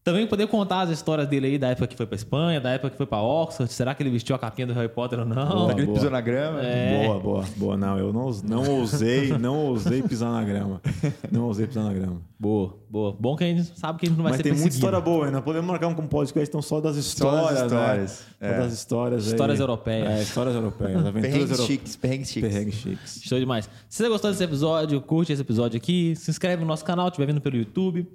Também poder contar as histórias dele aí da época que foi pra Espanha, da época que foi pra Oxford. Será que ele vestiu a capinha do Harry Potter ou não? Boa. Que ele pisou na grama? É. Boa, boa, boa. Não, eu não, não ousei, não ousei pisar na grama. Não ousei pisar na grama. Boa, boa. Bom que a gente sabe que a gente não vai Mas ser tem muita história boa ainda. Podemos marcar um podcast então só das Só histórias, das histórias. né? É. Só das histórias aí. Histórias europeias. É, histórias europeias. Aventuras Perrengues europeias. chiques, perrengues chiques. Perrengues chiques. Show demais. Se você gostou desse episódio, curte esse episódio aqui, se inscreve no nosso canal, estiver vendo pelo YouTube.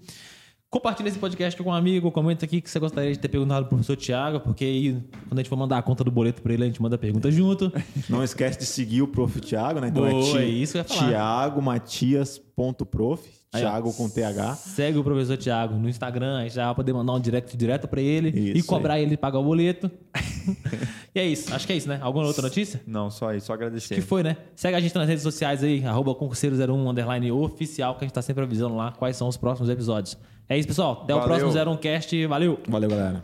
Compartilha esse podcast com um amigo, comenta aqui que você gostaria de ter perguntado pro professor Tiago, porque aí, quando a gente for mandar a conta do boleto pra ele, a gente manda a pergunta junto. Não esquece de seguir o Prof. Thiago, né? Então Boa, é, é isso que eu ia falar. Thiago Matias Thiago.prof, Aí, ó. Thiago com TH. Segue o professor Thiago no Instagram, aí já vai poder mandar um direct direto pra ele e Isso cobrar ele de pagar o boleto. e é isso, acho que é isso, né? Alguma outra notícia? Não, só isso, só agradecer. Que foi, né? Segue a gente nas redes sociais aí, arroba concurseiro01 underline oficial, que a gente tá sempre avisando lá quais são os próximos episódios. É isso, pessoal. Até o Valeu. próximo 01 Cast. Valeu! Valeu, galera.